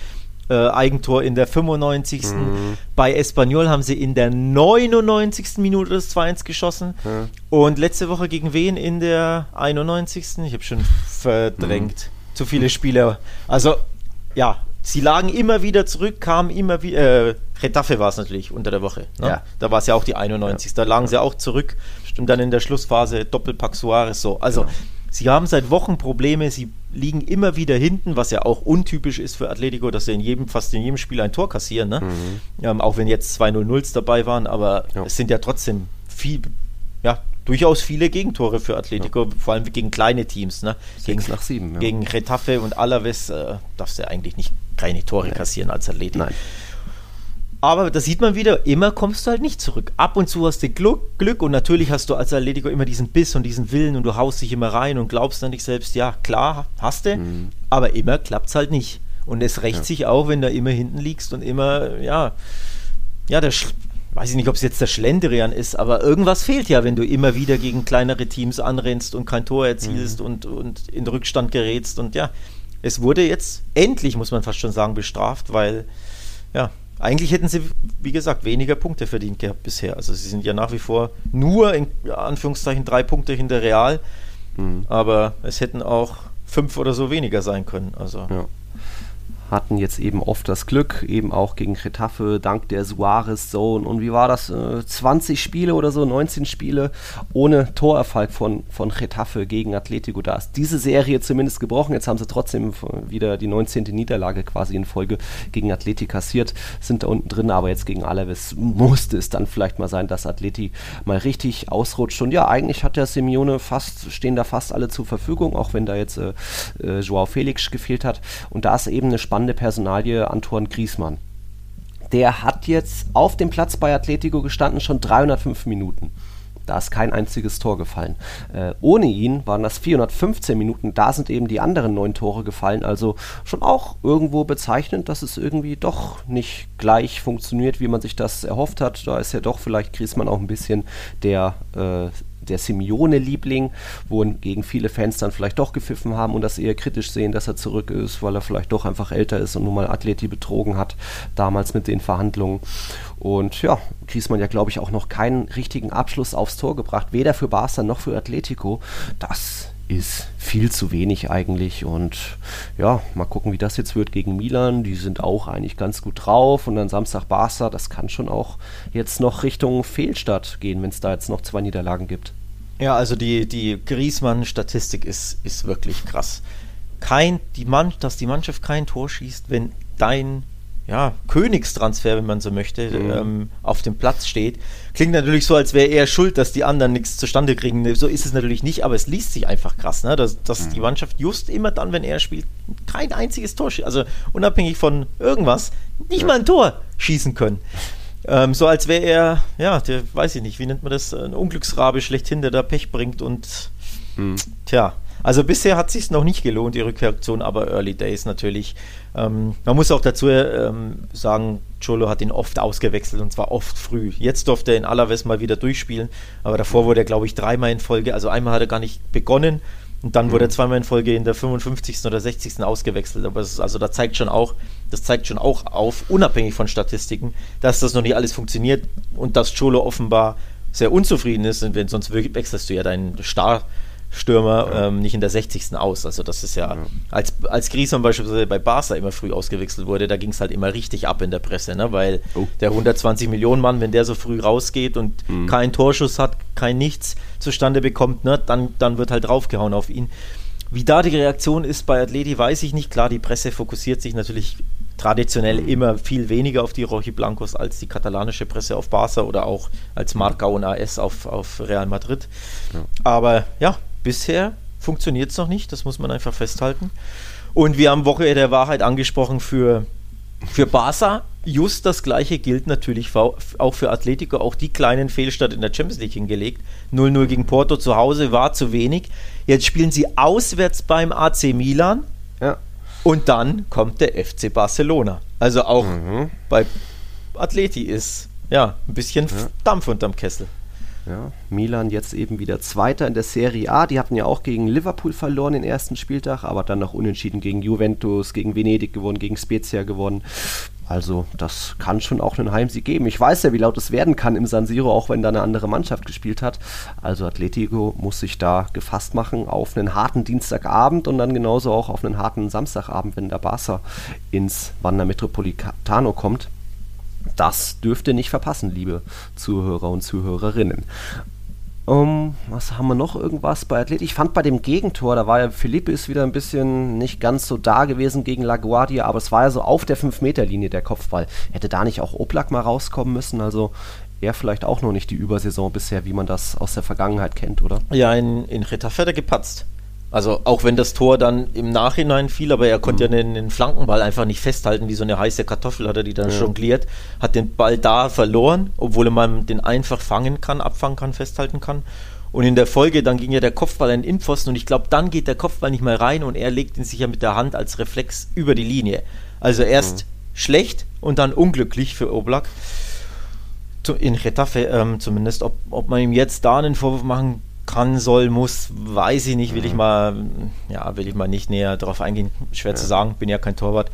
äh, Eigentor in der 95. Mhm. Bei Espanyol haben sie in der 99. Minute das 2-1 geschossen. Mhm. Und letzte Woche gegen wen in der 91. Ich habe schon verdrängt. Mhm. Zu viele Spieler. Also, ja, sie lagen immer wieder zurück, kamen immer wieder. Äh, Retafe war es natürlich unter der Woche. Ne? Ja. Da war es ja auch die 91. Ja. Da lagen sie auch zurück und dann in der Schlussphase Doppelpack Suarez so. Also genau. sie haben seit Wochen Probleme, sie liegen immer wieder hinten, was ja auch untypisch ist für Atletico, dass sie in jedem, fast in jedem Spiel ein Tor kassieren, ne? Mhm. Ähm, auch wenn jetzt zwei 0-0s dabei waren, aber ja. es sind ja trotzdem viel, ja, durchaus viele Gegentore für Atletico, ja. vor allem gegen kleine Teams. Ne? Gegen, nach sieben, ja. gegen Retafe und Alaves äh, darfst du eigentlich nicht keine Tore Nein. kassieren als Atletico. Nein. Aber da sieht man wieder, immer kommst du halt nicht zurück. Ab und zu hast du Glück, Glück und natürlich hast du als Atletico immer diesen Biss und diesen Willen und du haust dich immer rein und glaubst an dich selbst, ja, klar, hast du, mhm. aber immer klappt es halt nicht. Und es rächt ja. sich auch, wenn du immer hinten liegst und immer, ja, ja, der weiß ich nicht, ob es jetzt der Schlendrian ist, aber irgendwas fehlt ja, wenn du immer wieder gegen kleinere Teams anrennst und kein Tor erzielst mhm. und, und in Rückstand gerätst. Und ja, es wurde jetzt endlich, muss man fast schon sagen, bestraft, weil ja, eigentlich hätten sie, wie gesagt, weniger Punkte verdient gehabt bisher. Also sie sind ja nach wie vor nur in Anführungszeichen drei Punkte hinter Real, mhm. aber es hätten auch fünf oder so weniger sein können. Also ja hatten jetzt eben oft das Glück, eben auch gegen Getafe, dank der Suarez-Zone. Und wie war das? 20 äh, Spiele oder so, 19 Spiele ohne Torerfolg von, von Getafe gegen Atletico. Da ist diese Serie zumindest gebrochen. Jetzt haben sie trotzdem wieder die 19. Niederlage quasi in Folge gegen Atleti kassiert, sind da unten drin, aber jetzt gegen Alaves musste es dann vielleicht mal sein, dass Atleti mal richtig ausrutscht. Und ja, eigentlich hat der Simeone fast, stehen da fast alle zur Verfügung, auch wenn da jetzt äh, äh, Joao Felix gefehlt hat. Und da ist eben eine spannende spannende Personalie Antoine Griesmann. Der hat jetzt auf dem Platz bei Atletico gestanden, schon 305 Minuten. Da ist kein einziges Tor gefallen. Äh, ohne ihn waren das 415 Minuten. Da sind eben die anderen neun Tore gefallen. Also schon auch irgendwo bezeichnend, dass es irgendwie doch nicht gleich funktioniert, wie man sich das erhofft hat. Da ist ja doch vielleicht Griesmann auch ein bisschen der äh, der Simeone-Liebling, wohingegen viele Fans dann vielleicht doch gepfiffen haben und das eher kritisch sehen, dass er zurück ist, weil er vielleicht doch einfach älter ist und nun mal Athleti betrogen hat, damals mit den Verhandlungen. Und ja, Griezmann ja, glaube ich, auch noch keinen richtigen Abschluss aufs Tor gebracht, weder für Barca noch für Atletico. Das ist viel zu wenig eigentlich. Und ja, mal gucken, wie das jetzt wird gegen Milan. Die sind auch eigentlich ganz gut drauf. Und dann Samstag Barca, das kann schon auch jetzt noch Richtung Fehlstart gehen, wenn es da jetzt noch zwei Niederlagen gibt. Ja, also die, die Griesmann-Statistik ist, ist wirklich krass. Kein, die Mann, dass die Mannschaft kein Tor schießt, wenn dein ja, Königstransfer, wenn man so möchte, mhm. ähm, auf dem Platz steht. Klingt natürlich so, als wäre er schuld, dass die anderen nichts zustande kriegen. So ist es natürlich nicht, aber es liest sich einfach krass, ne? dass, dass mhm. die Mannschaft just immer dann, wenn er spielt, kein einziges Tor. Also unabhängig von irgendwas, nicht ja. mal ein Tor schießen können. Ähm, so als wäre er, ja, der, weiß ich nicht, wie nennt man das, ein Unglücksrabe schlechthin, der da Pech bringt und mhm. tja, also bisher hat es sich noch nicht gelohnt, die Rückreaktion, aber Early Days natürlich. Ähm, man muss auch dazu ähm, sagen, Cholo hat ihn oft ausgewechselt und zwar oft früh. Jetzt durfte er in Alaves mal wieder durchspielen, aber davor wurde er, glaube ich, dreimal in Folge. Also einmal hat er gar nicht begonnen und dann mhm. wurde er zweimal in Folge in der 55. oder 60. ausgewechselt. Aber ist, also da zeigt schon auch, das zeigt schon auch auf, unabhängig von Statistiken, dass das noch nicht alles funktioniert und dass Cholo offenbar sehr unzufrieden ist, denn sonst wechselst du ja deinen Star Stürmer ja. ähm, nicht in der 60. aus. Also das ist ja, ja. als, als Griezmann beispielsweise bei Barca immer früh ausgewechselt wurde, da ging es halt immer richtig ab in der Presse, ne? weil oh. der 120 Millionen Mann, wenn der so früh rausgeht und mhm. keinen Torschuss hat, kein Nichts zustande bekommt, ne? dann, dann wird halt draufgehauen auf ihn. Wie da die Reaktion ist bei Atleti, weiß ich nicht. Klar, die Presse fokussiert sich natürlich traditionell mhm. immer viel weniger auf die Rochi Blancos als die katalanische Presse auf Barca oder auch als Marca und AS auf, auf Real Madrid. Ja. Aber ja, bisher funktioniert es noch nicht, das muss man einfach festhalten. Und wir haben Woche der Wahrheit angesprochen für, für Barca. Just das gleiche gilt natürlich auch für Atletico, auch die kleinen Fehlstart in der Champions League hingelegt. 0-0 gegen Porto zu Hause war zu wenig. Jetzt spielen sie auswärts beim AC Milan. Ja. Und dann kommt der FC Barcelona. Also auch mhm. bei Atleti ist ja ein bisschen ja. Dampf unterm Kessel. Ja, Milan jetzt eben wieder Zweiter in der Serie A. Die hatten ja auch gegen Liverpool verloren den ersten Spieltag, aber dann noch unentschieden gegen Juventus, gegen Venedig gewonnen, gegen Spezia gewonnen. Also das kann schon auch einen Heimsieg geben. Ich weiß ja, wie laut es werden kann im San Siro, auch wenn da eine andere Mannschaft gespielt hat. Also Atletico muss sich da gefasst machen auf einen harten Dienstagabend und dann genauso auch auf einen harten Samstagabend, wenn der Barca ins Wander Metropolitano kommt. Das dürft ihr nicht verpassen, liebe Zuhörer und Zuhörerinnen. Um, was haben wir noch irgendwas bei Athlet? Ich fand bei dem Gegentor, da war ja Philippe ist wieder ein bisschen nicht ganz so da gewesen gegen LaGuardia, aber es war ja so auf der 5-Meter-Linie der Kopfball. Hätte da nicht auch Oblak mal rauskommen müssen? Also er vielleicht auch noch nicht die Übersaison bisher, wie man das aus der Vergangenheit kennt, oder? Ja, in, in Retafe gepatzt. Also auch wenn das Tor dann im Nachhinein fiel, aber er konnte mhm. ja den, den, Flankenball einfach nicht festhalten, wie so eine heiße Kartoffel hat er die dann ja. jongliert, hat den Ball da verloren, obwohl man den einfach fangen kann, abfangen kann, festhalten kann. Und in der Folge, dann ging ja der Kopfball in den Innenpfosten und ich glaube, dann geht der Kopfball nicht mehr rein und er legt ihn sich ja mit der Hand als Reflex über die Linie. Also erst mhm. schlecht und dann unglücklich für Oblak. In Retafe ähm, zumindest, ob, ob man ihm jetzt da einen Vorwurf machen kann, soll, muss, weiß ich nicht, will ich mhm. mal, ja, will ich mal nicht näher darauf eingehen. Schwer ja. zu sagen, bin ja kein Torwart.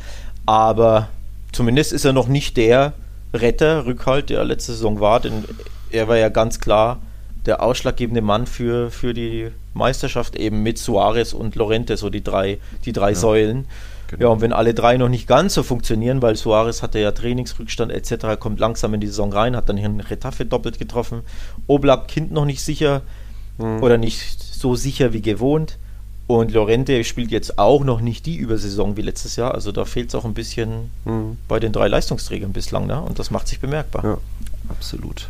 Aber zumindest ist er noch nicht der Retter, Rückhalt, der letzte Saison war, denn er war ja ganz klar der ausschlaggebende Mann für, für die Meisterschaft, eben mit Suarez und Lorente, so die drei, die drei ja. Säulen. Genau. Ja, und wenn alle drei noch nicht ganz so funktionieren, weil Suarez hatte ja Trainingsrückstand etc., kommt langsam in die Saison rein, hat dann hier einen Retafe doppelt getroffen. Oblak Kind noch nicht sicher, mhm. oder nicht so sicher wie gewohnt. Und Lorente spielt jetzt auch noch nicht die Übersaison wie letztes Jahr. Also da fehlt es auch ein bisschen mhm. bei den drei Leistungsträgern bislang. Ne? Und das macht sich bemerkbar. Ja, absolut.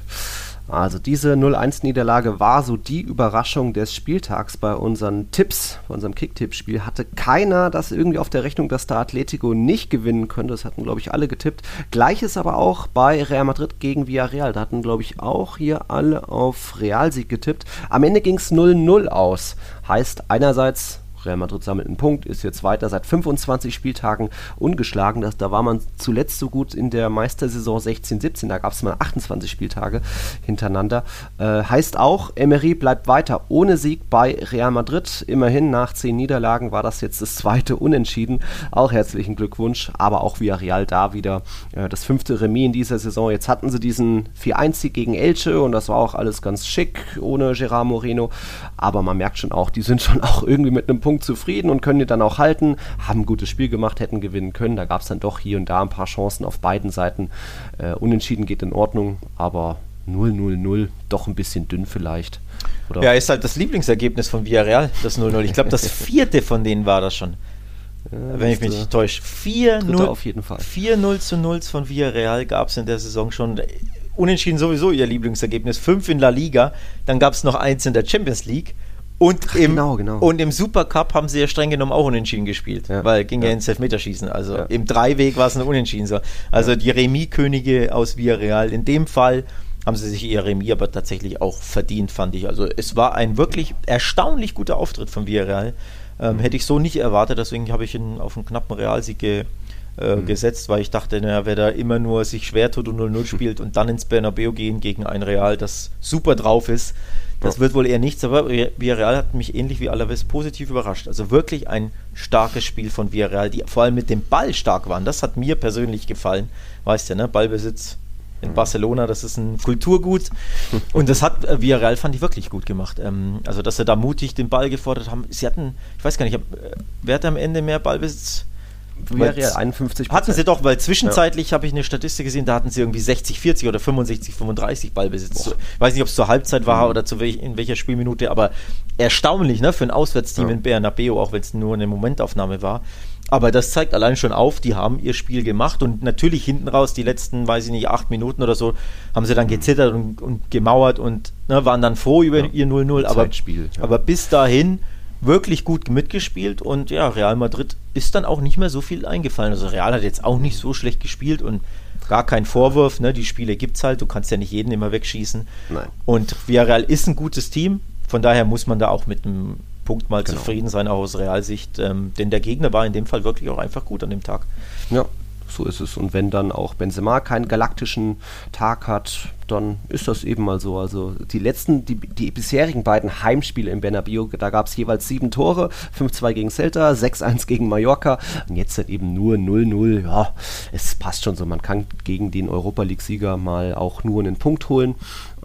Also diese 0-1-Niederlage war so die Überraschung des Spieltags bei unseren Tipps, bei unserem Kick-Tipp-Spiel. Hatte keiner das irgendwie auf der Rechnung, dass da Atletico nicht gewinnen könnte. Das hatten, glaube ich, alle getippt. Gleiches aber auch bei Real Madrid gegen Villarreal. Da hatten, glaube ich, auch hier alle auf Realsieg getippt. Am Ende ging es 0-0 aus. Heißt einerseits Real Madrid sammelt einen Punkt, ist jetzt weiter seit 25 Spieltagen ungeschlagen. Das, da war man zuletzt so gut in der Meistersaison 16-17, da gab es mal 28 Spieltage hintereinander. Äh, heißt auch, Emery bleibt weiter ohne Sieg bei Real Madrid. Immerhin nach 10 Niederlagen war das jetzt das zweite Unentschieden. Auch herzlichen Glückwunsch, aber auch Villarreal da wieder äh, das fünfte Remis in dieser Saison. Jetzt hatten sie diesen 4-1-Sieg gegen Elche und das war auch alles ganz schick ohne Gerard Moreno. Aber man merkt schon auch, die sind schon auch irgendwie mit einem Punkt Punkt zufrieden und können die dann auch halten. Haben ein gutes Spiel gemacht, hätten gewinnen können. Da gab es dann doch hier und da ein paar Chancen auf beiden Seiten. Äh, unentschieden geht in Ordnung, aber 0-0-0 doch ein bisschen dünn vielleicht. Oder? Ja, ist halt das Lieblingsergebnis von Villarreal, das 0-0. Ich glaube, das vierte von denen war das schon. Ja, wenn ich mich nicht täusche. 4-0 zu 0 von Villarreal gab es in der Saison schon. Unentschieden sowieso ihr Lieblingsergebnis. Fünf in La Liga, dann gab es noch eins in der Champions League. Und, Ach, im, genau, genau. und im Supercup haben sie ja streng genommen auch unentschieden gespielt, ja. weil ging ja, ja ins Elfmeterschießen. Also ja. im Dreiweg war es ein Unentschieden. So. Also die Remis-Könige aus Villarreal. In dem Fall haben sie sich ihr Remis aber tatsächlich auch verdient, fand ich. Also es war ein wirklich erstaunlich guter Auftritt von Villarreal. Ähm, mhm. Hätte ich so nicht erwartet, deswegen habe ich ihn auf einen knappen Realsieg ge, äh, mhm. gesetzt, weil ich dachte, naja, wer da immer nur sich schwer tut und 0-0 spielt und dann ins Bernabeu gehen gegen ein Real, das super drauf ist, das ja. wird wohl eher nichts, aber Villarreal hat mich ähnlich wie Alaves positiv überrascht. Also wirklich ein starkes Spiel von Villarreal, die vor allem mit dem Ball stark waren. Das hat mir persönlich gefallen. Weißt du, ne? Ballbesitz in Barcelona, das ist ein Kulturgut. Und das hat äh, Villarreal, fand ich, wirklich gut gemacht. Ähm, also, dass sie da mutig den Ball gefordert haben. Sie hatten, ich weiß gar nicht, hab, äh, wer hat am Ende mehr Ballbesitz? Villarreal 51 Hatten sie doch, weil zwischenzeitlich ja. habe ich eine Statistik gesehen, da hatten sie irgendwie 60, 40 oder 65, 35 Ballbesitz. Boah. Ich weiß nicht, ob es zur Halbzeit war mhm. oder zu welch, in welcher Spielminute, aber erstaunlich, ne, für ein Auswärtsteam ja. in Bernabeu, auch wenn es nur eine Momentaufnahme war. Aber das zeigt allein schon auf, die haben ihr Spiel gemacht und natürlich hinten raus, die letzten, weiß ich nicht, acht Minuten oder so, haben sie dann mhm. gezittert und, und gemauert und ne, waren dann froh über ja. ihr 0-0. Aber, ja. aber bis dahin wirklich gut mitgespielt und ja, Real Madrid ist dann auch nicht mehr so viel eingefallen. Also Real hat jetzt auch nicht so schlecht gespielt und gar kein Vorwurf, ne? Die Spiele gibt es halt, du kannst ja nicht jeden immer wegschießen. Nein. Und Villarreal ist ein gutes Team, von daher muss man da auch mit einem Punkt mal genau. zufrieden sein, auch aus Realsicht. Ähm, denn der Gegner war in dem Fall wirklich auch einfach gut an dem Tag. Ja, so ist es. Und wenn dann auch Benzema keinen galaktischen Tag hat, dann ist das eben mal so. Also die letzten, die, die bisherigen beiden Heimspiele im Bernabeu, da gab es jeweils sieben Tore, 5-2 gegen Celta, 6-1 gegen Mallorca und jetzt sind eben nur 0-0. Ja, es passt schon so. Man kann gegen den Europa League-Sieger mal auch nur einen Punkt holen.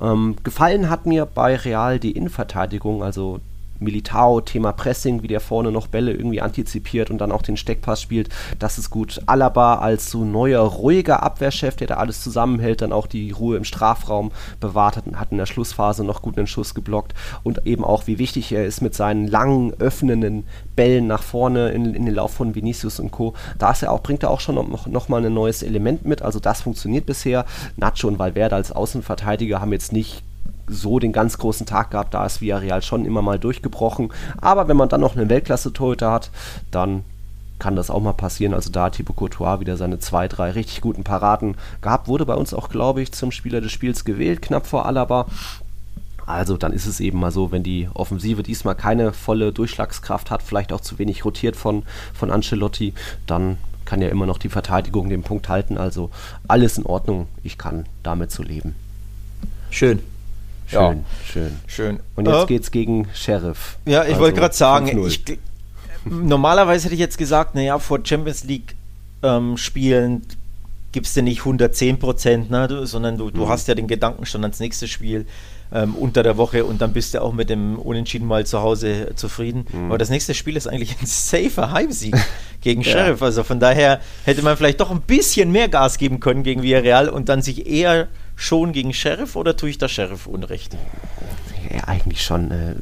Ähm, gefallen hat mir bei Real die Innenverteidigung, also Militao, Thema Pressing, wie der vorne noch Bälle irgendwie antizipiert und dann auch den Steckpass spielt, das ist gut. Alaba als so neuer, ruhiger Abwehrchef, der da alles zusammenhält, dann auch die Ruhe im Strafraum bewahrt hat, hat in der Schlussphase noch gut einen Schuss geblockt und eben auch, wie wichtig er ist mit seinen langen, öffnenden Bällen nach vorne in, in den Lauf von Vinicius und Co. Da ist er auch, bringt er auch schon noch, noch mal ein neues Element mit, also das funktioniert bisher. Nacho und Valverde als Außenverteidiger haben jetzt nicht so den ganz großen Tag gehabt. Da ist Villarreal schon immer mal durchgebrochen. Aber wenn man dann noch einen Weltklasse-Torhüter hat, dann kann das auch mal passieren. Also da hat Thibaut Courtois wieder seine zwei, drei richtig guten Paraden gehabt. Wurde bei uns auch, glaube ich, zum Spieler des Spiels gewählt, knapp vor Alaba. Also dann ist es eben mal so, wenn die Offensive diesmal keine volle Durchschlagskraft hat, vielleicht auch zu wenig rotiert von, von Ancelotti, dann kann ja immer noch die Verteidigung den Punkt halten. Also alles in Ordnung. Ich kann damit so leben. Schön. Schön, ja. schön. Schön. Und jetzt äh, geht's gegen Sheriff. Ja, ich also wollte gerade sagen, ich, normalerweise hätte ich jetzt gesagt, naja, vor Champions League ähm, Spielen gibst du nicht 110 Prozent, ne, sondern du, du mhm. hast ja den Gedanken schon ans nächste Spiel ähm, unter der Woche und dann bist du auch mit dem Unentschieden mal zu Hause zufrieden. Mhm. Aber das nächste Spiel ist eigentlich ein safer Heimsieg gegen ja. Sheriff. Also von daher hätte man vielleicht doch ein bisschen mehr Gas geben können gegen Villarreal und dann sich eher schon gegen Sheriff oder tue ich da Sheriff Unrecht? Ja, eigentlich schon. Äh,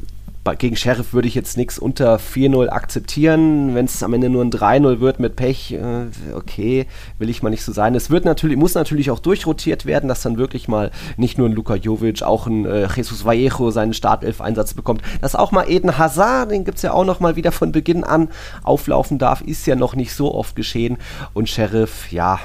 gegen Sheriff würde ich jetzt nichts unter 4-0 akzeptieren. Wenn es am Ende nur ein 3-0 wird mit Pech, äh, okay, will ich mal nicht so sein. Es wird natürlich, muss natürlich auch durchrotiert werden, dass dann wirklich mal nicht nur ein Luka Jovic, auch ein äh, Jesus Vallejo seinen Startelf-Einsatz bekommt. Dass auch mal Eden Hazard, den gibt es ja auch noch mal wieder von Beginn an, auflaufen darf, ist ja noch nicht so oft geschehen. Und Sheriff, ja,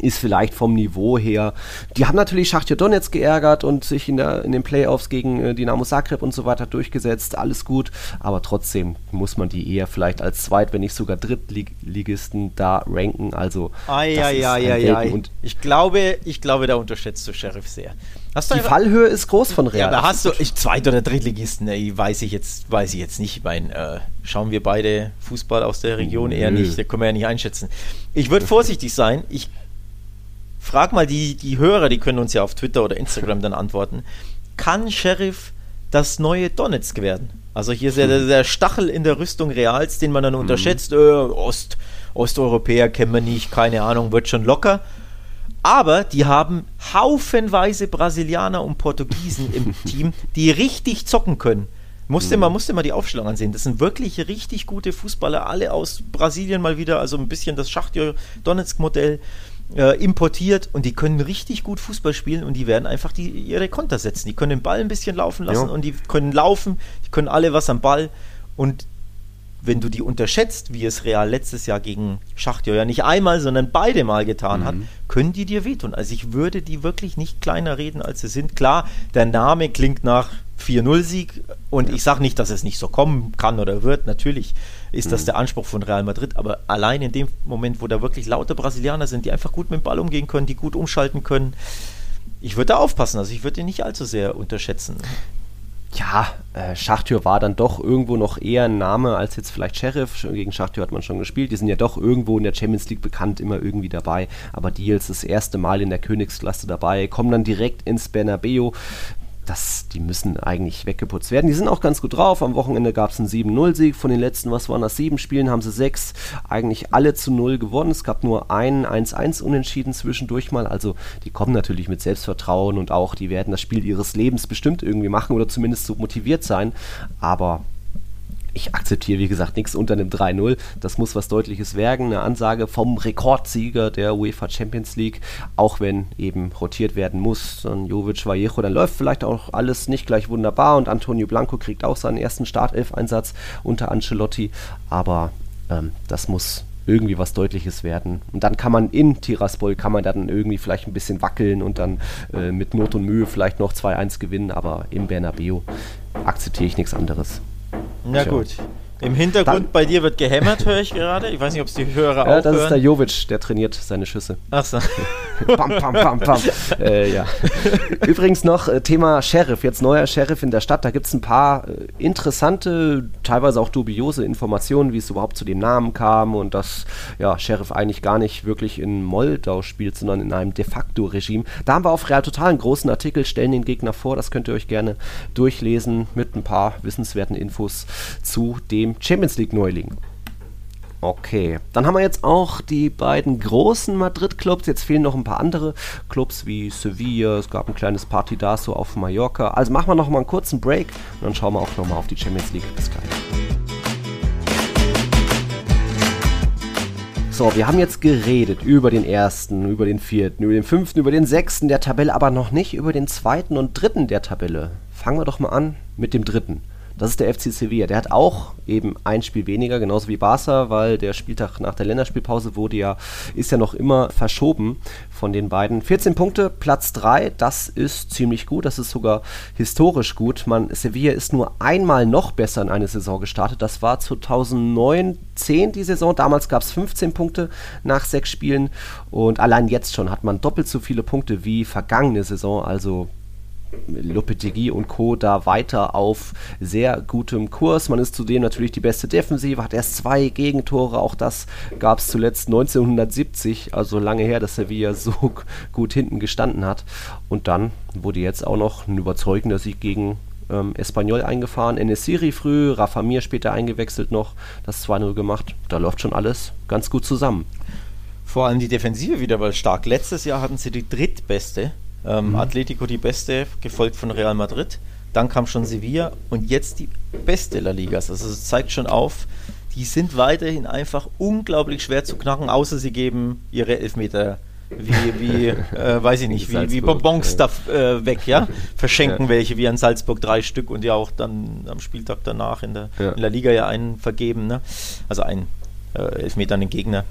ist vielleicht vom Niveau her. Die haben natürlich Schachtja Donetsk geärgert und sich in, der, in den Playoffs gegen äh, Dynamo Zagreb und so weiter durchgesetzt. Alles gut, aber trotzdem muss man die eher vielleicht als Zweit-, wenn nicht sogar Drittligisten da ranken. Also ai, ai, ai, ai, ai. Und ich glaube, ich glaube, da unterschätzt du Sheriff sehr. die Fallhöhe ist groß von Real. Ja, aber hast du ich, Zweit- oder Drittligisten? Ey, weiß ich jetzt, weiß ich jetzt nicht. Ich meine, äh, schauen wir beide Fußball aus der Region eher Nö. nicht. Da können wir ja nicht einschätzen. Ich würde vorsichtig sein. Ich frag mal die, die Hörer, die können uns ja auf Twitter oder Instagram dann antworten. Kann Sheriff das neue Donetsk werden? Also hier ist ja der, der Stachel in der Rüstung Reals, den man dann mhm. unterschätzt. Äh, Ost, Osteuropäer kennen wir nicht, keine Ahnung, wird schon locker. Aber die haben haufenweise Brasilianer und Portugiesen im Team, die richtig zocken können. Musste mhm. mal, musste mal die Aufstellung ansehen. Das sind wirklich richtig gute Fußballer, alle aus Brasilien mal wieder, also ein bisschen das Schachtjo Donetsk-Modell äh, importiert und die können richtig gut Fußball spielen und die werden einfach die, ihre Konter setzen. Die können den Ball ein bisschen laufen lassen ja. und die können laufen, die können alle was am Ball und wenn du die unterschätzt, wie es Real letztes Jahr gegen Schachtjo ja nicht einmal, sondern beide Mal getan mhm. hat, können die dir wehtun. Also ich würde die wirklich nicht kleiner reden, als sie sind. Klar, der Name klingt nach 4-0-Sieg und ja. ich sage nicht, dass es nicht so kommen kann oder wird. Natürlich ist das mhm. der Anspruch von Real Madrid, aber allein in dem Moment, wo da wirklich lauter Brasilianer sind, die einfach gut mit dem Ball umgehen können, die gut umschalten können, ich würde da aufpassen. Also ich würde ihn nicht allzu sehr unterschätzen. Ja, äh, Schachtür war dann doch irgendwo noch eher ein Name als jetzt vielleicht Sheriff. Gegen Schachtür hat man schon gespielt. Die sind ja doch irgendwo in der Champions League bekannt, immer irgendwie dabei. Aber die jetzt das erste Mal in der Königsklasse dabei, kommen dann direkt ins Bernabeu das, die müssen eigentlich weggeputzt werden. Die sind auch ganz gut drauf. Am Wochenende gab es einen 7-0-Sieg. Von den letzten, was waren das, sieben Spielen, haben sie sechs eigentlich alle zu null gewonnen. Es gab nur einen 1-1 Unentschieden zwischendurch mal. Also die kommen natürlich mit Selbstvertrauen und auch, die werden das Spiel ihres Lebens bestimmt irgendwie machen oder zumindest so motiviert sein. Aber ich akzeptiere, wie gesagt, nichts unter einem 3-0. Das muss was Deutliches werden. Eine Ansage vom Rekordsieger der UEFA Champions League, auch wenn eben rotiert werden muss. Dann Jovic, Vallejo, dann läuft vielleicht auch alles nicht gleich wunderbar und Antonio Blanco kriegt auch seinen ersten Startelf-Einsatz unter Ancelotti. Aber ähm, das muss irgendwie was Deutliches werden. Und dann kann man in Tiraspol, kann man dann irgendwie vielleicht ein bisschen wackeln und dann äh, mit Not und Mühe vielleicht noch 2-1 gewinnen, aber im Bernabeu akzeptiere ich nichts anderes. Na Tja. gut. Im Hintergrund Dann, bei dir wird gehämmert, höre ich gerade. Ich weiß nicht, ob es die Hörer ja, auch das hören. ist der Jovic, der trainiert seine Schüsse. Ach so. pam, pam, pam, pam. äh, ja. Übrigens noch äh, Thema Sheriff, jetzt neuer Sheriff in der Stadt. Da gibt es ein paar äh, interessante, teilweise auch dubiose Informationen, wie es überhaupt zu dem Namen kam und dass ja, Sheriff eigentlich gar nicht wirklich in Moldau spielt, sondern in einem de facto Regime. Da haben wir auf Real Total einen großen Artikel, stellen den Gegner vor. Das könnt ihr euch gerne durchlesen mit ein paar wissenswerten Infos zu dem dem Champions League Neuling. Okay, dann haben wir jetzt auch die beiden großen Madrid-Clubs. Jetzt fehlen noch ein paar andere Clubs wie Sevilla. Es gab ein kleines Partidaso auf Mallorca. Also machen wir noch mal einen kurzen Break und dann schauen wir auch noch mal auf die Champions League. Bis gleich. So, wir haben jetzt geredet über den ersten, über den vierten, über den fünften, über den sechsten der Tabelle, aber noch nicht über den zweiten und dritten der Tabelle. Fangen wir doch mal an mit dem dritten. Das ist der FC Sevilla. Der hat auch eben ein Spiel weniger, genauso wie Barca, weil der Spieltag nach der Länderspielpause wurde ja, ist ja noch immer verschoben von den beiden. 14 Punkte, Platz 3, das ist ziemlich gut, das ist sogar historisch gut. Man, Sevilla ist nur einmal noch besser in eine Saison gestartet. Das war 2009, 10 die Saison. Damals gab es 15 Punkte nach sechs Spielen und allein jetzt schon hat man doppelt so viele Punkte wie vergangene Saison. Also Lopetegui und Co. da weiter auf sehr gutem Kurs. Man ist zudem natürlich die beste Defensive, hat erst zwei Gegentore. Auch das gab es zuletzt 1970, also lange her, dass Sevilla so gut hinten gestanden hat. Und dann wurde jetzt auch noch ein überzeugender Sieg gegen ähm, Espanyol eingefahren. Enesiri früh, Rafa Mir später eingewechselt noch, das 2-0 gemacht. Da läuft schon alles ganz gut zusammen. Vor allem die Defensive wieder mal stark. Letztes Jahr hatten sie die drittbeste ähm, mhm. Atletico die beste, gefolgt von Real Madrid. Dann kam schon Sevilla und jetzt die beste La Liga. Also es zeigt schon auf, die sind weiterhin einfach unglaublich schwer zu knacken, außer sie geben ihre Elfmeter wie, wie äh, weiß ich nicht, wie, wie Bonbons da äh, weg, ja? Verschenken ja. welche, wie an Salzburg drei Stück und ja auch dann am Spieltag danach in der, ja. in der Liga ja einen vergeben, ne? Also einen äh, Elfmeter an den Gegner.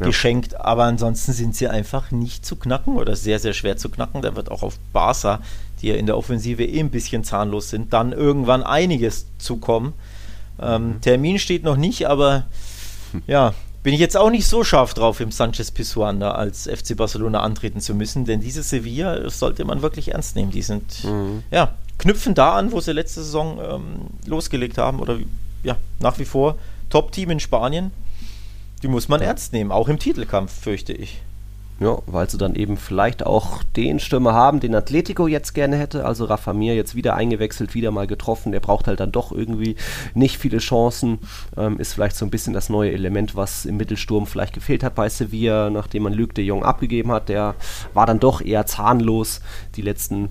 Ja. geschenkt. Aber ansonsten sind sie einfach nicht zu knacken oder sehr, sehr schwer zu knacken. Da wird auch auf Barca, die ja in der Offensive eh ein bisschen zahnlos sind, dann irgendwann einiges zukommen. Ähm, mhm. Termin steht noch nicht, aber hm. ja, bin ich jetzt auch nicht so scharf drauf, im Sanchez Pizjuan als FC Barcelona antreten zu müssen, denn diese Sevilla sollte man wirklich ernst nehmen. Die sind, mhm. ja, knüpfen da an, wo sie letzte Saison ähm, losgelegt haben oder ja, nach wie vor Top-Team in Spanien. Die muss man ernst nehmen, auch im Titelkampf, fürchte ich. Ja, weil sie dann eben vielleicht auch den Stürmer haben, den Atletico jetzt gerne hätte. Also Rafa Mir jetzt wieder eingewechselt, wieder mal getroffen. Der braucht halt dann doch irgendwie nicht viele Chancen. Ähm, ist vielleicht so ein bisschen das neue Element, was im Mittelsturm vielleicht gefehlt hat bei Sevilla, nachdem man Luc de Jong abgegeben hat. Der war dann doch eher zahnlos die letzten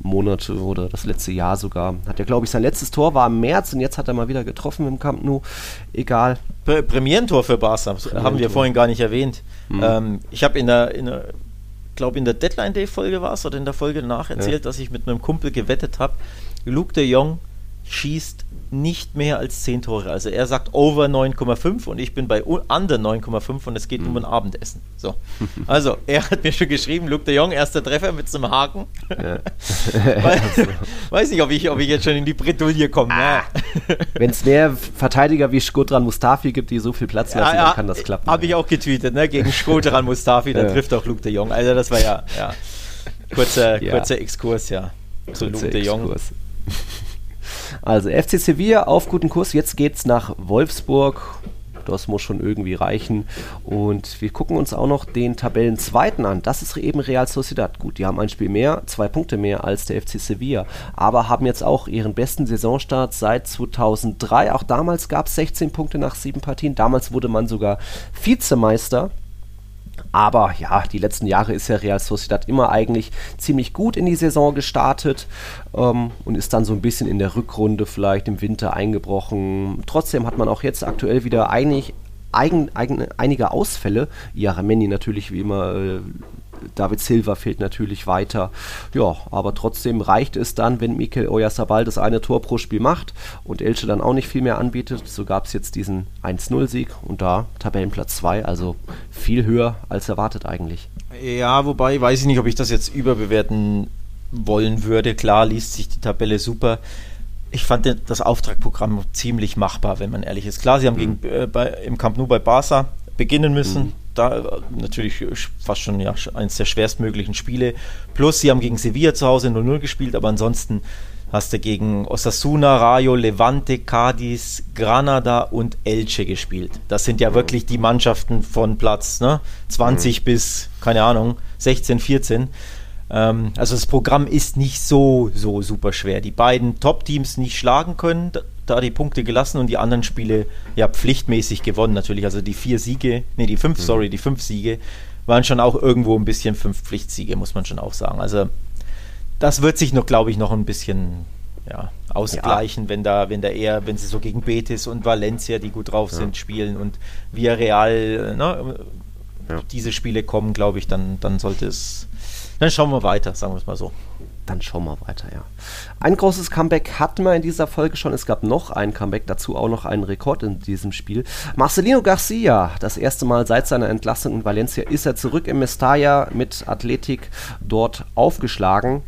Monate oder das letzte Jahr sogar. Hat ja, glaube ich, sein letztes Tor war im März und jetzt hat er mal wieder getroffen im Camp Nou. Egal. Premierentor für Barca, Premierentor. haben wir vorhin gar nicht erwähnt. Mhm. Ähm, ich habe in der, in der glaube in der Deadline Day Folge war es oder in der Folge danach erzählt, ja. dass ich mit einem Kumpel gewettet habe. Luke de Jong schießt nicht mehr als 10 Tore. Also er sagt over 9,5 und ich bin bei under 9,5 und es geht mhm. um ein Abendessen. So. Also, er hat mir schon geschrieben, Luke de Jong, erster Treffer mit so einem Haken. Ja. weiß nicht, ob ich, ob ich jetzt schon in die Bredouille komme. Ah. Wenn es mehr Verteidiger wie Skodran Mustafi gibt, die so viel Platz lassen, ja, dann kann das klappen. Habe ich auch getweetet, ne? Gegen Skodran Mustafi, dann trifft auch Luke de Jong. Also das war ja, ja. Kurzer, kurzer Exkurs, ja. Zu Luke de Jong. Exkurs. Also FC Sevilla auf guten Kurs. Jetzt geht es nach Wolfsburg. Das muss schon irgendwie reichen. Und wir gucken uns auch noch den Tabellenzweiten an. Das ist eben Real Sociedad. Gut, die haben ein Spiel mehr, zwei Punkte mehr als der FC Sevilla. Aber haben jetzt auch ihren besten Saisonstart seit 2003. Auch damals gab es 16 Punkte nach sieben Partien. Damals wurde man sogar Vizemeister. Aber ja, die letzten Jahre ist ja Real Sociedad immer eigentlich ziemlich gut in die Saison gestartet ähm, und ist dann so ein bisschen in der Rückrunde vielleicht im Winter eingebrochen. Trotzdem hat man auch jetzt aktuell wieder einig, eigen, eigen, einige Ausfälle. Ja, Ramendi natürlich wie immer äh, David Silva fehlt natürlich weiter. Ja, aber trotzdem reicht es dann, wenn Mikel Oyarzabal das eine Tor pro Spiel macht und Elche dann auch nicht viel mehr anbietet. So gab es jetzt diesen 1-0-Sieg und da Tabellenplatz 2, also viel höher als erwartet eigentlich. Ja, wobei weiß ich nicht, ob ich das jetzt überbewerten wollen würde. Klar liest sich die Tabelle super. Ich fand das Auftragprogramm ziemlich machbar, wenn man ehrlich ist. Klar, sie haben mhm. gegen, äh, bei, im Camp Nou bei Barca beginnen müssen. Mhm da natürlich fast schon ja, eines der schwerstmöglichen Spiele. Plus, sie haben gegen Sevilla zu Hause 0-0 gespielt, aber ansonsten hast du gegen Osasuna, Rayo, Levante, Cadiz, Granada und Elche gespielt. Das sind ja wirklich die Mannschaften von Platz ne? 20 mhm. bis, keine Ahnung, 16, 14. Ähm, also das Programm ist nicht so, so super schwer. Die beiden Top-Teams nicht schlagen können, da die Punkte gelassen und die anderen Spiele ja pflichtmäßig gewonnen natürlich. Also die vier Siege, nee, die fünf, mhm. sorry, die fünf Siege waren schon auch irgendwo ein bisschen fünf Pflichtsiege, muss man schon auch sagen. Also das wird sich noch, glaube ich, noch ein bisschen ja, ausgleichen, ja. wenn da, wenn da eher, wenn sie so gegen Betis und Valencia, die gut drauf ja. sind, spielen und Villarreal, ne, ja. diese Spiele kommen, glaube ich, dann, dann sollte es, dann schauen wir weiter, sagen wir es mal so dann schauen wir weiter, ja. Ein großes Comeback hatten wir in dieser Folge schon. Es gab noch ein Comeback, dazu auch noch einen Rekord in diesem Spiel. Marcelino Garcia, das erste Mal seit seiner Entlassung in Valencia, ist er zurück im Mestalla mit Athletik dort aufgeschlagen.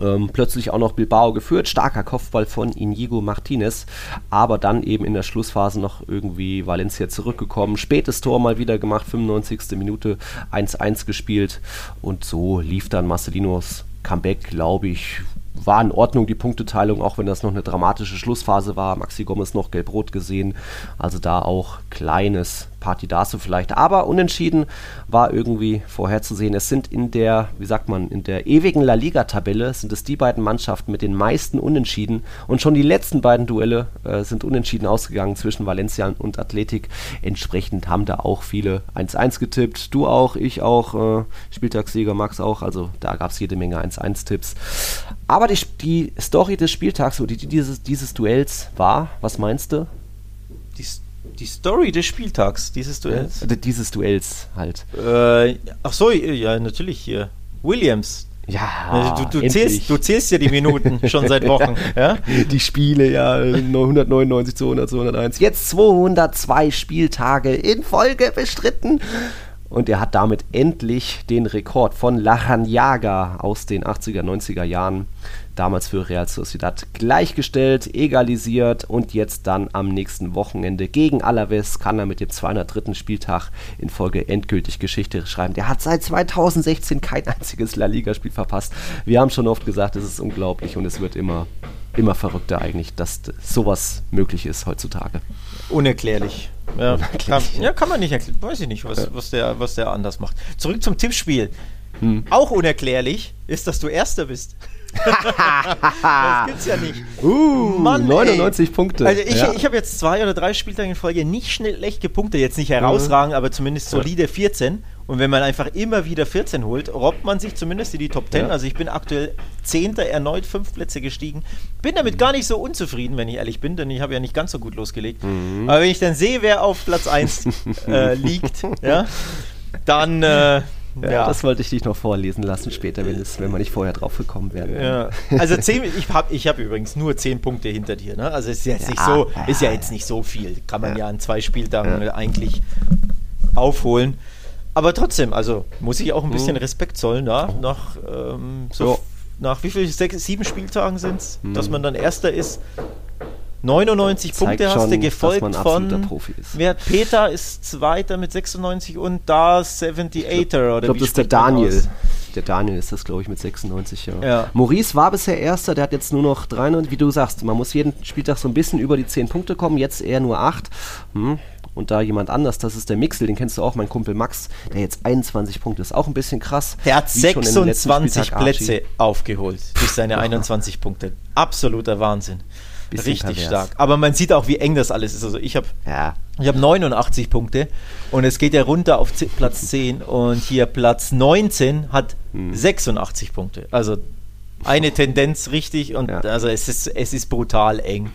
Ähm, plötzlich auch noch Bilbao geführt. Starker Kopfball von Inigo Martinez, aber dann eben in der Schlussphase noch irgendwie Valencia zurückgekommen. Spätes Tor mal wieder gemacht, 95. Minute 1-1 gespielt und so lief dann Marcelinos Comeback, glaube ich, war in Ordnung, die Punkteteilung, auch wenn das noch eine dramatische Schlussphase war. Maxi Gomez noch gelb-rot gesehen. Also da auch kleines Partidaso vielleicht. Aber unentschieden war irgendwie vorherzusehen. Es sind in der, wie sagt man, in der ewigen La Liga-Tabelle sind es die beiden Mannschaften mit den meisten Unentschieden. Und schon die letzten beiden Duelle äh, sind unentschieden ausgegangen zwischen Valencia und Athletik. Entsprechend haben da auch viele 1-1 getippt. Du auch, ich auch, äh, Spieltagssieger Max auch. Also da gab es jede Menge 1-1-Tipps. Aber die, die Story des Spieltags oder die, dieses, dieses Duells war, was meinst du? Die die Story des Spieltags, dieses Duells? Ja, dieses Duells halt. Äh, ach so, ja, natürlich hier. Williams. Ja, du, du, zählst, du zählst ja die Minuten schon seit Wochen. Ja? Die Spiele, ja, 199, 200, 201. Jetzt 202 Spieltage in Folge bestritten. Und er hat damit endlich den Rekord von Lachanjaga aus den 80er, 90er Jahren damals für Real Sociedad gleichgestellt, egalisiert und jetzt dann am nächsten Wochenende gegen Alaves kann er mit dem 203. Spieltag in Folge endgültig Geschichte schreiben. Der hat seit 2016 kein einziges La Liga-Spiel verpasst. Wir haben schon oft gesagt, es ist unglaublich und es wird immer, immer verrückter eigentlich, dass sowas möglich ist heutzutage. Unerklärlich. Ja, kann, ja, kann man nicht erklären. Weiß ich nicht, was, ja. was, der, was der anders macht. Zurück zum Tippspiel. Hm. Auch unerklärlich ist, dass du Erster bist. Das gibt's ja nicht. Uh, Mann, 99 ey. Punkte. Also ich, ja. ich habe jetzt zwei oder drei Spieltage in Folge nicht schlecht gepunktet, jetzt nicht herausragend, mhm. aber zumindest solide 14. Und wenn man einfach immer wieder 14 holt, robbt man sich zumindest in die Top 10. Ja. Also ich bin aktuell Zehnter, erneut fünf Plätze gestiegen. Bin damit gar nicht so unzufrieden, wenn ich ehrlich bin, denn ich habe ja nicht ganz so gut losgelegt. Mhm. Aber wenn ich dann sehe, wer auf Platz 1 äh, liegt, ja, dann äh, ja, das wollte ich dich noch vorlesen lassen später, wenn, es, wenn wir nicht vorher drauf gekommen wären. Ja. Also zehn, ich habe ich hab übrigens nur zehn Punkte hinter dir. Ne? Also ist jetzt ja, nicht so, ist ja jetzt nicht so viel. Kann man ja, an zwei Spieltagen eigentlich aufholen. Aber trotzdem, also muss ich auch ein bisschen mhm. Respekt zollen da, nach, ähm, so nach wie viel, sechs, sieben Spieltagen sind es, mhm. dass man dann Erster ist. 99 Punkte schon, hast du gefolgt von. Wer Peter ist Zweiter mit 96 und da 78er oder Ich glaube, das ist der Daniel. Der Daniel ist das, glaube ich, mit 96, ja. ja. Maurice war bisher Erster, der hat jetzt nur noch 93, wie du sagst, man muss jeden Spieltag so ein bisschen über die 10 Punkte kommen, jetzt eher nur 8. Hm. Und da jemand anders, das ist der Mixel, den kennst du auch, mein Kumpel Max, der jetzt 21 Punkte ist, auch ein bisschen krass. Der hat 26 Plätze aufgeholt durch seine 21 Punkte. Absoluter Wahnsinn. Richtig pervers. stark. Aber man sieht auch, wie eng das alles ist. Also ich habe ja. hab 89 Punkte und es geht ja runter auf Platz 10 und hier Platz 19 hat hm. 86 Punkte. Also eine Tendenz richtig und ja. also es ist, es ist brutal eng.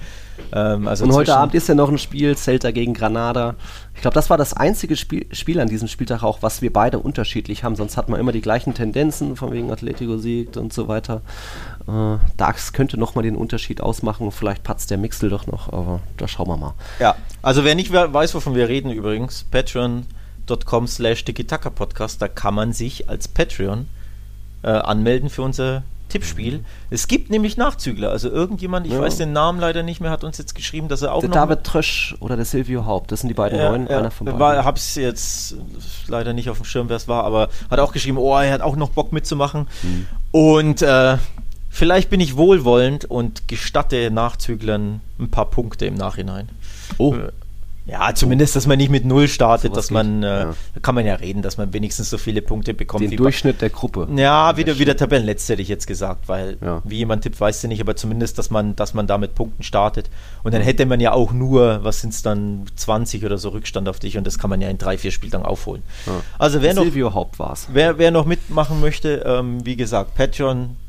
Ähm, also und heute Abend ist ja noch ein Spiel, Celta gegen Granada. Ich glaube, das war das einzige Spiel, Spiel, an diesem Spieltag auch, was wir beide unterschiedlich haben. Sonst hat man immer die gleichen Tendenzen, von wegen Atletico siegt und so weiter. Äh, das könnte nochmal den Unterschied ausmachen. Vielleicht patzt der Mixel doch noch, aber da schauen wir mal. Ja, also wer nicht weiß, wovon wir reden übrigens, patreon.com slash Podcast, da kann man sich als Patreon äh, anmelden für unser Tippspiel. Es gibt nämlich Nachzügler. Also irgendjemand, ich ja. weiß den Namen leider nicht mehr, hat uns jetzt geschrieben, dass er auch der noch. David Trösch oder der Silvio Haupt, das sind die beiden ja, neuen. Ja, einer von beiden. War, hab's jetzt leider nicht auf dem Schirm, wer es war, aber hat auch geschrieben, oh, er hat auch noch Bock mitzumachen. Mhm. Und äh, vielleicht bin ich wohlwollend und gestatte Nachzüglern ein paar Punkte im Nachhinein. Oh. Ja, zumindest, dass man nicht mit Null startet, so dass man, äh, ja. da kann man ja reden, dass man wenigstens so viele Punkte bekommt. Den Durchschnitt der Gruppe. Ja, wieder, wieder Tabellenletzte hätte ich jetzt gesagt, weil ja. wie jemand tippt, weiß du nicht, aber zumindest, dass man, dass man da mit Punkten startet. Und dann hätte man ja auch nur, was sind es dann, 20 oder so Rückstand auf dich und das kann man ja in drei, vier Spieltagen aufholen. Ja. Also wer noch, Silvio Haupt war's. Wer, wer noch mitmachen möchte, ähm, wie gesagt,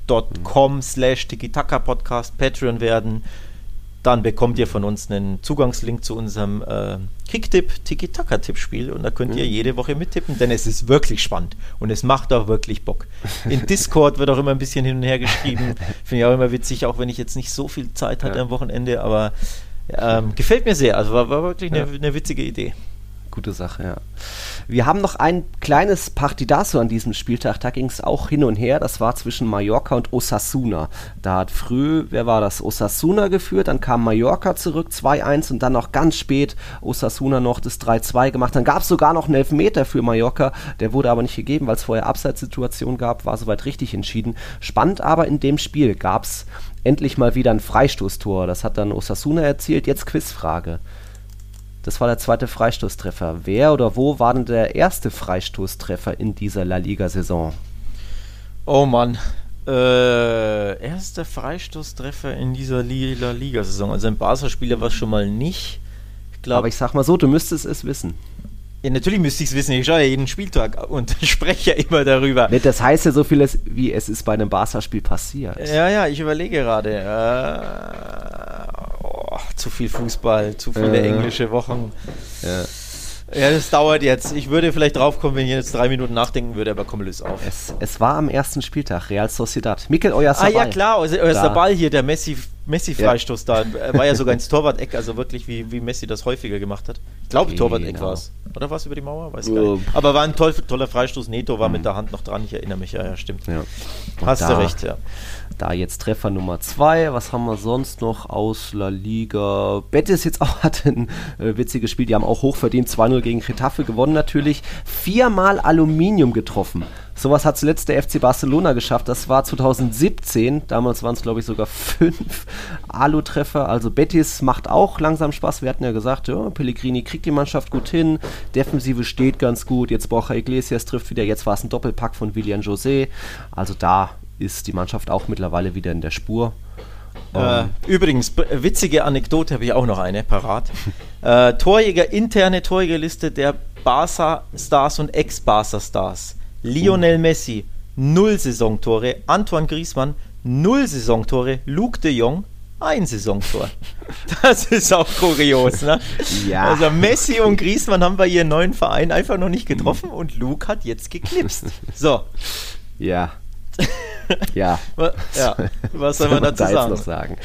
patreon.com slash Podcast Patreon werden dann bekommt ihr von uns einen Zugangslink zu unserem äh, Kicktipp Tiki-Taka-Tippspiel und da könnt mhm. ihr jede Woche mittippen, denn es ist wirklich spannend und es macht auch wirklich Bock. In Discord wird auch immer ein bisschen hin und her geschrieben. Finde ich auch immer witzig, auch wenn ich jetzt nicht so viel Zeit hatte ja. am Wochenende, aber ähm, gefällt mir sehr. Also war, war wirklich eine, ja. eine witzige Idee gute Sache, ja. Wir haben noch ein kleines Partidaso an diesem Spieltag. Da ging es auch hin und her. Das war zwischen Mallorca und Osasuna. Da hat früh, wer war das? Osasuna geführt. Dann kam Mallorca zurück, 2-1. Und dann noch ganz spät Osasuna noch das 3-2 gemacht. Dann gab es sogar noch einen Elfmeter für Mallorca. Der wurde aber nicht gegeben, weil es vorher Abseitssituation gab. War soweit richtig entschieden. Spannend aber in dem Spiel gab es endlich mal wieder ein Freistoßtor. Das hat dann Osasuna erzielt. Jetzt Quizfrage. Das war der zweite Freistoßtreffer. Wer oder wo war denn der erste Freistoßtreffer in dieser La Liga-Saison? Oh Mann. Äh, erster Freistoßtreffer in dieser La Liga-Saison. Also ein Barca-Spieler war es schon mal nicht. Ich glaub, Aber ich sag mal so, du müsstest es wissen. Ja, natürlich müsste ich es wissen. Ich schaue ja jeden Spieltag und spreche ja immer darüber. Das heißt ja so vieles, wie es ist bei einem Barca-Spiel passiert. Ja, ja, ich überlege gerade. Äh, oh, zu viel Fußball, zu viele äh, englische Wochen. Ja. Ja, das dauert jetzt. Ich würde vielleicht drauf kommen, wenn ich jetzt drei Minuten nachdenken würde, aber komm, löse auf. Es, es war am ersten Spieltag, Real Sociedad. Mikel Oyarzabal. Ah ja, klar, der Ball hier, der Messi, Messi-Freistoß da, äh, war ja sogar ins Torwart-Eck, also wirklich wie, wie Messi das häufiger gemacht hat. Ich glaube, Genau. Torwart-Eck war es. Oder war es über die Mauer? Weiß gar Ähm. nicht. Aber war ein toll, toller Freistoß. Neto war mit der Hand noch dran, ich erinnere mich, ja, ja, stimmt. Ja. Hast da- du recht, ja. Da jetzt Treffer Nummer 2. Was haben wir sonst noch aus La Liga? Betis jetzt auch hat ein äh, witziges Spiel. Die haben auch hochverdient 2-0 gegen Getafe gewonnen natürlich. Viermal Aluminium getroffen. Sowas hat zuletzt der FC Barcelona geschafft. Das war 2017. Damals waren es, glaube ich, sogar fünf Alu-Treffer. Also Betis macht auch langsam Spaß. Wir hatten ja gesagt, ja, Pellegrini kriegt die Mannschaft gut hin. Defensive steht ganz gut. Jetzt Borja Iglesias trifft wieder. Jetzt war es ein Doppelpack von William José. Also da ist die Mannschaft auch mittlerweile wieder in der Spur. Äh, übrigens, witzige Anekdote habe ich auch noch eine parat. äh, Torjäger, interne Torjägerliste der Barca-Stars und Ex-Barca-Stars. Lionel Messi, null Saisontore. Antoine Griezmann, null Saisontore. Luke de Jong, ein Saisontor. Das ist auch kurios, ne? Ja. Also Messi und Griezmann haben bei ihren neuen Verein einfach noch nicht getroffen und Luke hat jetzt geknipst. So, Ja. ja. ja, was soll man dazu sagen? noch sagen?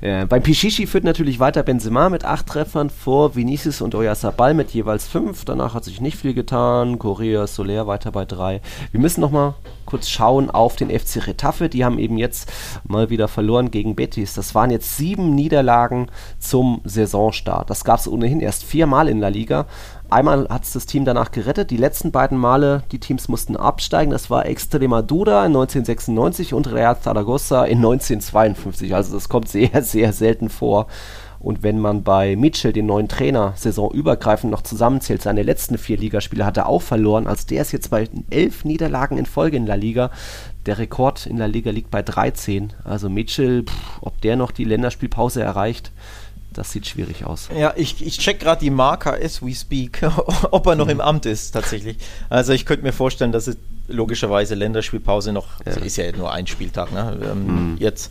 äh, beim Pichichi führt natürlich weiter Benzema mit acht Treffern vor Vinicius und Oyarzabal mit jeweils fünf. Danach hat sich nicht viel getan. Correa, Soler weiter bei drei. Wir müssen noch mal kurz schauen auf den FC Retafe. Die haben eben jetzt mal wieder verloren gegen Betis. Das waren jetzt sieben Niederlagen zum Saisonstart. Das gab es ohnehin erst viermal in La Liga. Einmal hat es das Team danach gerettet. Die letzten beiden Male, die Teams mussten absteigen. Das war Extremadura in 1996 und Real Zaragoza in 1952. Also das kommt sehr, sehr selten vor. Und wenn man bei Mitchell, den neuen Trainer, saisonübergreifend noch zusammenzählt, seine letzten vier Ligaspiele hat er auch verloren. Also der ist jetzt bei elf Niederlagen in Folge in La Liga. Der Rekord in La Liga liegt bei 13. Also Mitchell, pff, ob der noch die Länderspielpause erreicht, das sieht schwierig aus. Ja, ich, ich check gerade die Marker as we speak, ob er noch im Amt ist tatsächlich. Also ich könnte mir vorstellen, dass es logischerweise Länderspielpause noch, also ist ja nur ein Spieltag, ne? Ähm, Jetzt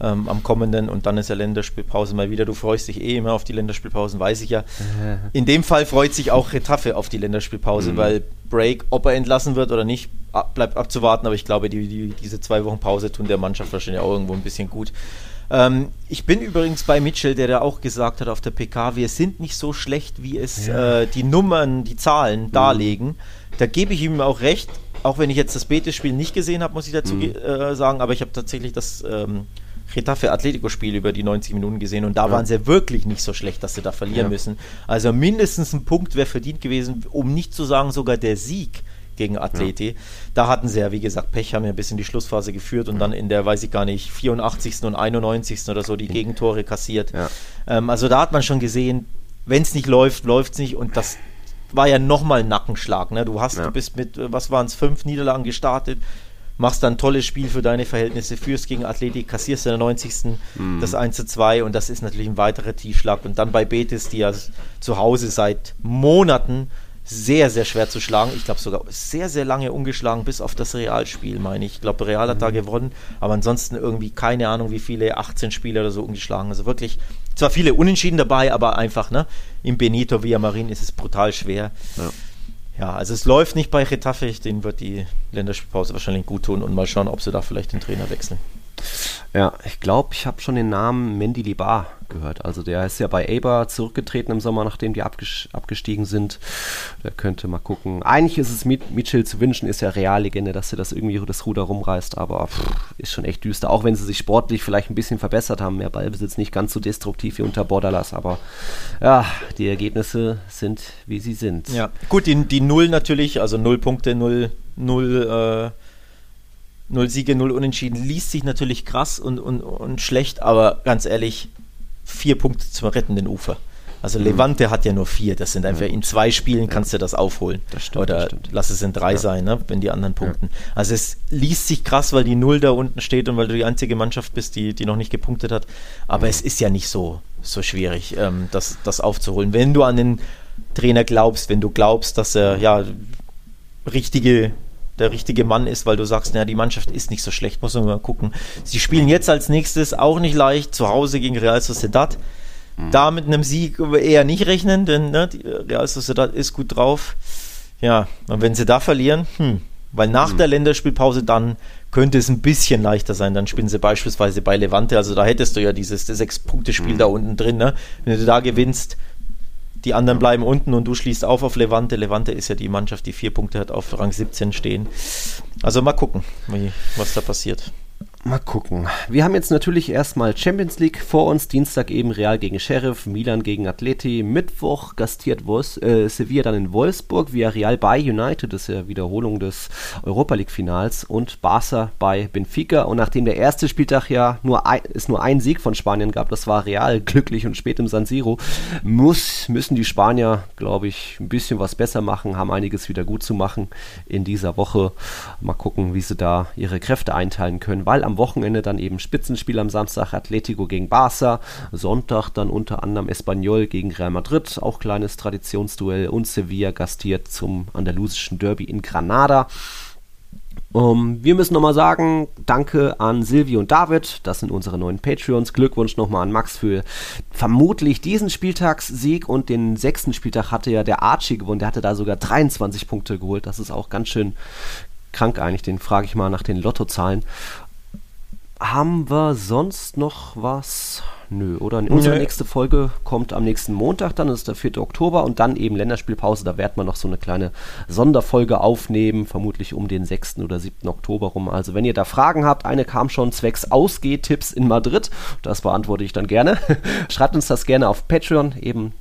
ähm, am kommenden und dann ist ja Länderspielpause mal wieder. Du freust dich eh immer auf die Länderspielpausen, weiß ich ja. In dem Fall freut sich auch Retafe auf die Länderspielpause, weil Break, ob er entlassen wird oder nicht, ab, bleibt abzuwarten, aber ich glaube, die, die, diese zwei Wochen Pause tun der Mannschaft wahrscheinlich auch irgendwo ein bisschen gut. Ähm, ich bin übrigens bei Mitchell, der da auch gesagt hat auf der PK, wir sind nicht so schlecht, wie es äh, die Nummern, die Zahlen darlegen. Da gebe ich ihm auch recht, auch wenn ich jetzt das Betis-Spiel nicht gesehen habe, muss ich dazu ge- äh, sagen, aber ich habe tatsächlich das ähm, Retafe Atletico-Spiel über die 90 Minuten gesehen und da waren sie wirklich nicht so schlecht, dass sie da verlieren Ja. müssen. Also mindestens ein Punkt wäre verdient gewesen, um nicht zu sagen sogar der Sieg gegen Atleti. Da hatten sie ja, wie gesagt, Pech, haben ja bis in die Schlussphase geführt und dann in der, weiß ich gar nicht, 84. und 91. oder so die Gegentore kassiert. Ja. Ähm, also da hat man schon gesehen, wenn es nicht läuft, läuft es nicht und das war ja nochmal ein Nackenschlag. Ne? Du hast, Ja. du bist mit, äh, was waren es, fünf Niederlagen gestartet, machst dann ein tolles Spiel für deine Verhältnisse, führst gegen Athletik, kassierst in der 90. Mhm. das 1 zu 2 und das ist natürlich ein weiterer Tiefschlag. Und dann bei Betis, die ja zu Hause seit Monaten sehr, sehr schwer zu schlagen. Ich glaube sogar sehr, sehr lange ungeschlagen, bis auf das Realspiel, meine ich. Ich glaube, Real hat da Mhm. gewonnen, aber ansonsten irgendwie keine Ahnung, wie viele, 18 Spiele oder so ungeschlagen. Also wirklich, zwar viele Unentschieden dabei, aber einfach, ne? Im Benito Villamarin ist es brutal schwer. Ja. Ja, also es läuft nicht bei Getafe, denen wird die Länderspielpause wahrscheinlich gut tun und mal schauen, ob sie da vielleicht den Trainer wechseln. Ja, ich glaube, ich habe schon den Namen Mendy Libar gehört. Also der ist ja bei Eber zurückgetreten im Sommer, nachdem die abges abgestiegen sind. Der könnte mal gucken. Eigentlich ist es Mit Mitchell zu wünschen, ist ja Reallegende, dass er das irgendwie das Ruder rumreißt, aber pff, ist schon echt düster. Auch wenn sie sich sportlich vielleicht ein bisschen verbessert haben, mehr Ballbesitz, nicht ganz so destruktiv wie unter Borderlass, aber ja, die Ergebnisse sind, wie sie sind. Ja, gut, die, die Null natürlich, also Null Punkte, Null, Null, äh, Null Siege, Null Unentschieden, liest sich natürlich krass und, und, und schlecht, aber ganz ehrlich, vier Punkte zum rettenden Ufer. Also Mhm. Levante hat ja nur vier, das sind einfach in zwei Spielen kannst du das aufholen. Das stimmt, Oder das lass es in drei sein, ne, wenn die anderen punkten. Also es liest sich krass, weil die Null da unten steht und weil du die einzige Mannschaft bist, die, die noch nicht gepunktet hat. Aber es ist ja nicht so, so schwierig, ähm, das, das aufzuholen. Wenn du an den Trainer glaubst, wenn du glaubst, dass er ja richtige, der richtige Mann ist, weil du sagst, naja, die Mannschaft ist nicht so schlecht, muss man mal gucken. Sie spielen jetzt als nächstes auch nicht leicht, zu Hause gegen Real Sociedad. Mhm. Da mit einem Sieg eher nicht rechnen, denn ne, Real Sociedad ist gut drauf. Ja, und wenn sie da verlieren, hm, weil nach mhm. der Länderspielpause dann könnte es ein bisschen leichter sein. Dann spielen sie beispielsweise bei Levante. Also da hättest du ja dieses Sechs-Punkte-Spiel mhm. da unten drin. Ne? Wenn du da gewinnst, die anderen bleiben unten und du schließt auf auf Levante. Levante ist ja die Mannschaft, die vier Punkte hat auf Rang 17 stehen. Also mal gucken, wie, was da passiert. Mal gucken. Wir haben jetzt natürlich erstmal Champions League vor uns. Dienstag eben Real gegen Sheriff, Milan gegen Atleti. Mittwoch gastiert Wolfs äh, Sevilla dann in Wolfsburg, via Real bei United, das ist ja Wiederholung des Europa League Finals und Barca bei Benfica. Und nachdem der erste Spieltag ja nur ein, es nur einen Sieg von Spanien gab, das war Real glücklich und spät im San Siro, muss, müssen die Spanier, glaube ich, ein bisschen was besser machen, haben einiges wieder gut zu machen in dieser Woche. Mal gucken, wie sie da ihre Kräfte einteilen können, weil am am Wochenende dann eben Spitzenspiel am Samstag Atletico gegen Barca, Sonntag dann unter anderem Espanyol gegen Real Madrid, auch kleines Traditionsduell und Sevilla gastiert zum andalusischen Derby in Granada. Um, wir müssen nochmal sagen, danke an Silvi und David, das sind unsere neuen Patreons. Glückwunsch nochmal an Max für vermutlich diesen Spieltagssieg und den sechsten Spieltag hatte ja der Archie gewonnen, der hatte da sogar 23 Punkte geholt. Das ist auch ganz schön krank eigentlich, den frage ich mal nach den Lottozahlen. Haben wir sonst noch was? Nö, oder? Unsere Nö. nächste Folge kommt am nächsten Montag, dann ist der 4. Oktober und dann eben Länderspielpause. Da werden wir noch so eine kleine Sonderfolge aufnehmen, vermutlich um den 6. oder 7. Oktober rum. Also, wenn ihr da Fragen habt, eine kam schon zwecks Ausgehtipps in Madrid. Das beantworte ich dann gerne. Schreibt uns das gerne auf Patreon, eben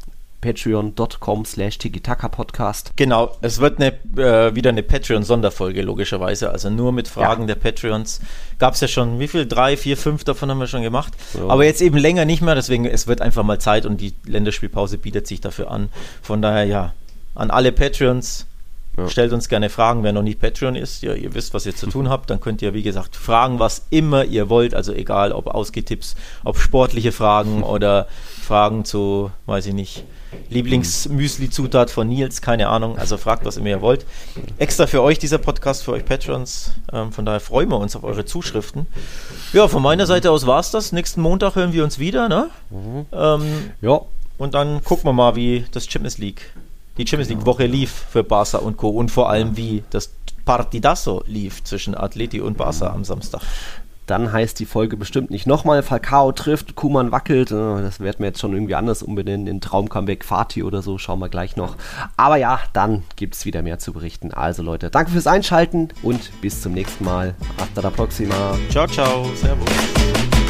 patreon.com slash podcast Genau, es wird eine, äh, wieder eine Patreon-Sonderfolge, logischerweise. Also nur mit Fragen ja. der Patreons. Gab es ja schon, wie viel? Drei, vier, fünf davon haben wir schon gemacht. Ja. Aber jetzt eben länger nicht mehr, deswegen es wird einfach mal Zeit und die Länderspielpause bietet sich dafür an. Von daher ja, an alle Patreons. Ja. Stellt uns gerne Fragen, wer noch nicht Patreon ist. Ja, ihr wisst, was ihr zu tun habt. Dann könnt ihr, wie gesagt, fragen, was immer ihr wollt. Also egal, ob Ausgetipps, ob sportliche Fragen oder Fragen zu, weiß ich nicht, Lieblingsmüsli-Zutat von Nils, keine Ahnung. Also fragt, was immer ihr wollt. Extra für euch dieser Podcast, für euch Patrons. Ähm, von daher freuen wir uns auf eure Zuschriften. Ja, von meiner Seite aus war es das. Nächsten Montag hören wir uns wieder, ne? Mhm. Ähm, ja. Und dann gucken wir mal, wie das Champions League, die Champions League-Woche lief für Barca und Co. Und vor allem, wie das Partidasso lief zwischen Atleti und Barca am Samstag dann heißt die Folge bestimmt nicht nochmal Falcao trifft, Kuman wackelt. Äh, das werden wir jetzt schon irgendwie anders umbenennen in Traumcomeback Fatih oder so. Schauen wir gleich noch. Aber ja, dann gibt es wieder mehr zu berichten. Also Leute, danke fürs Einschalten und bis zum nächsten Mal. Hasta la próxima. Ciao, ciao. Servus.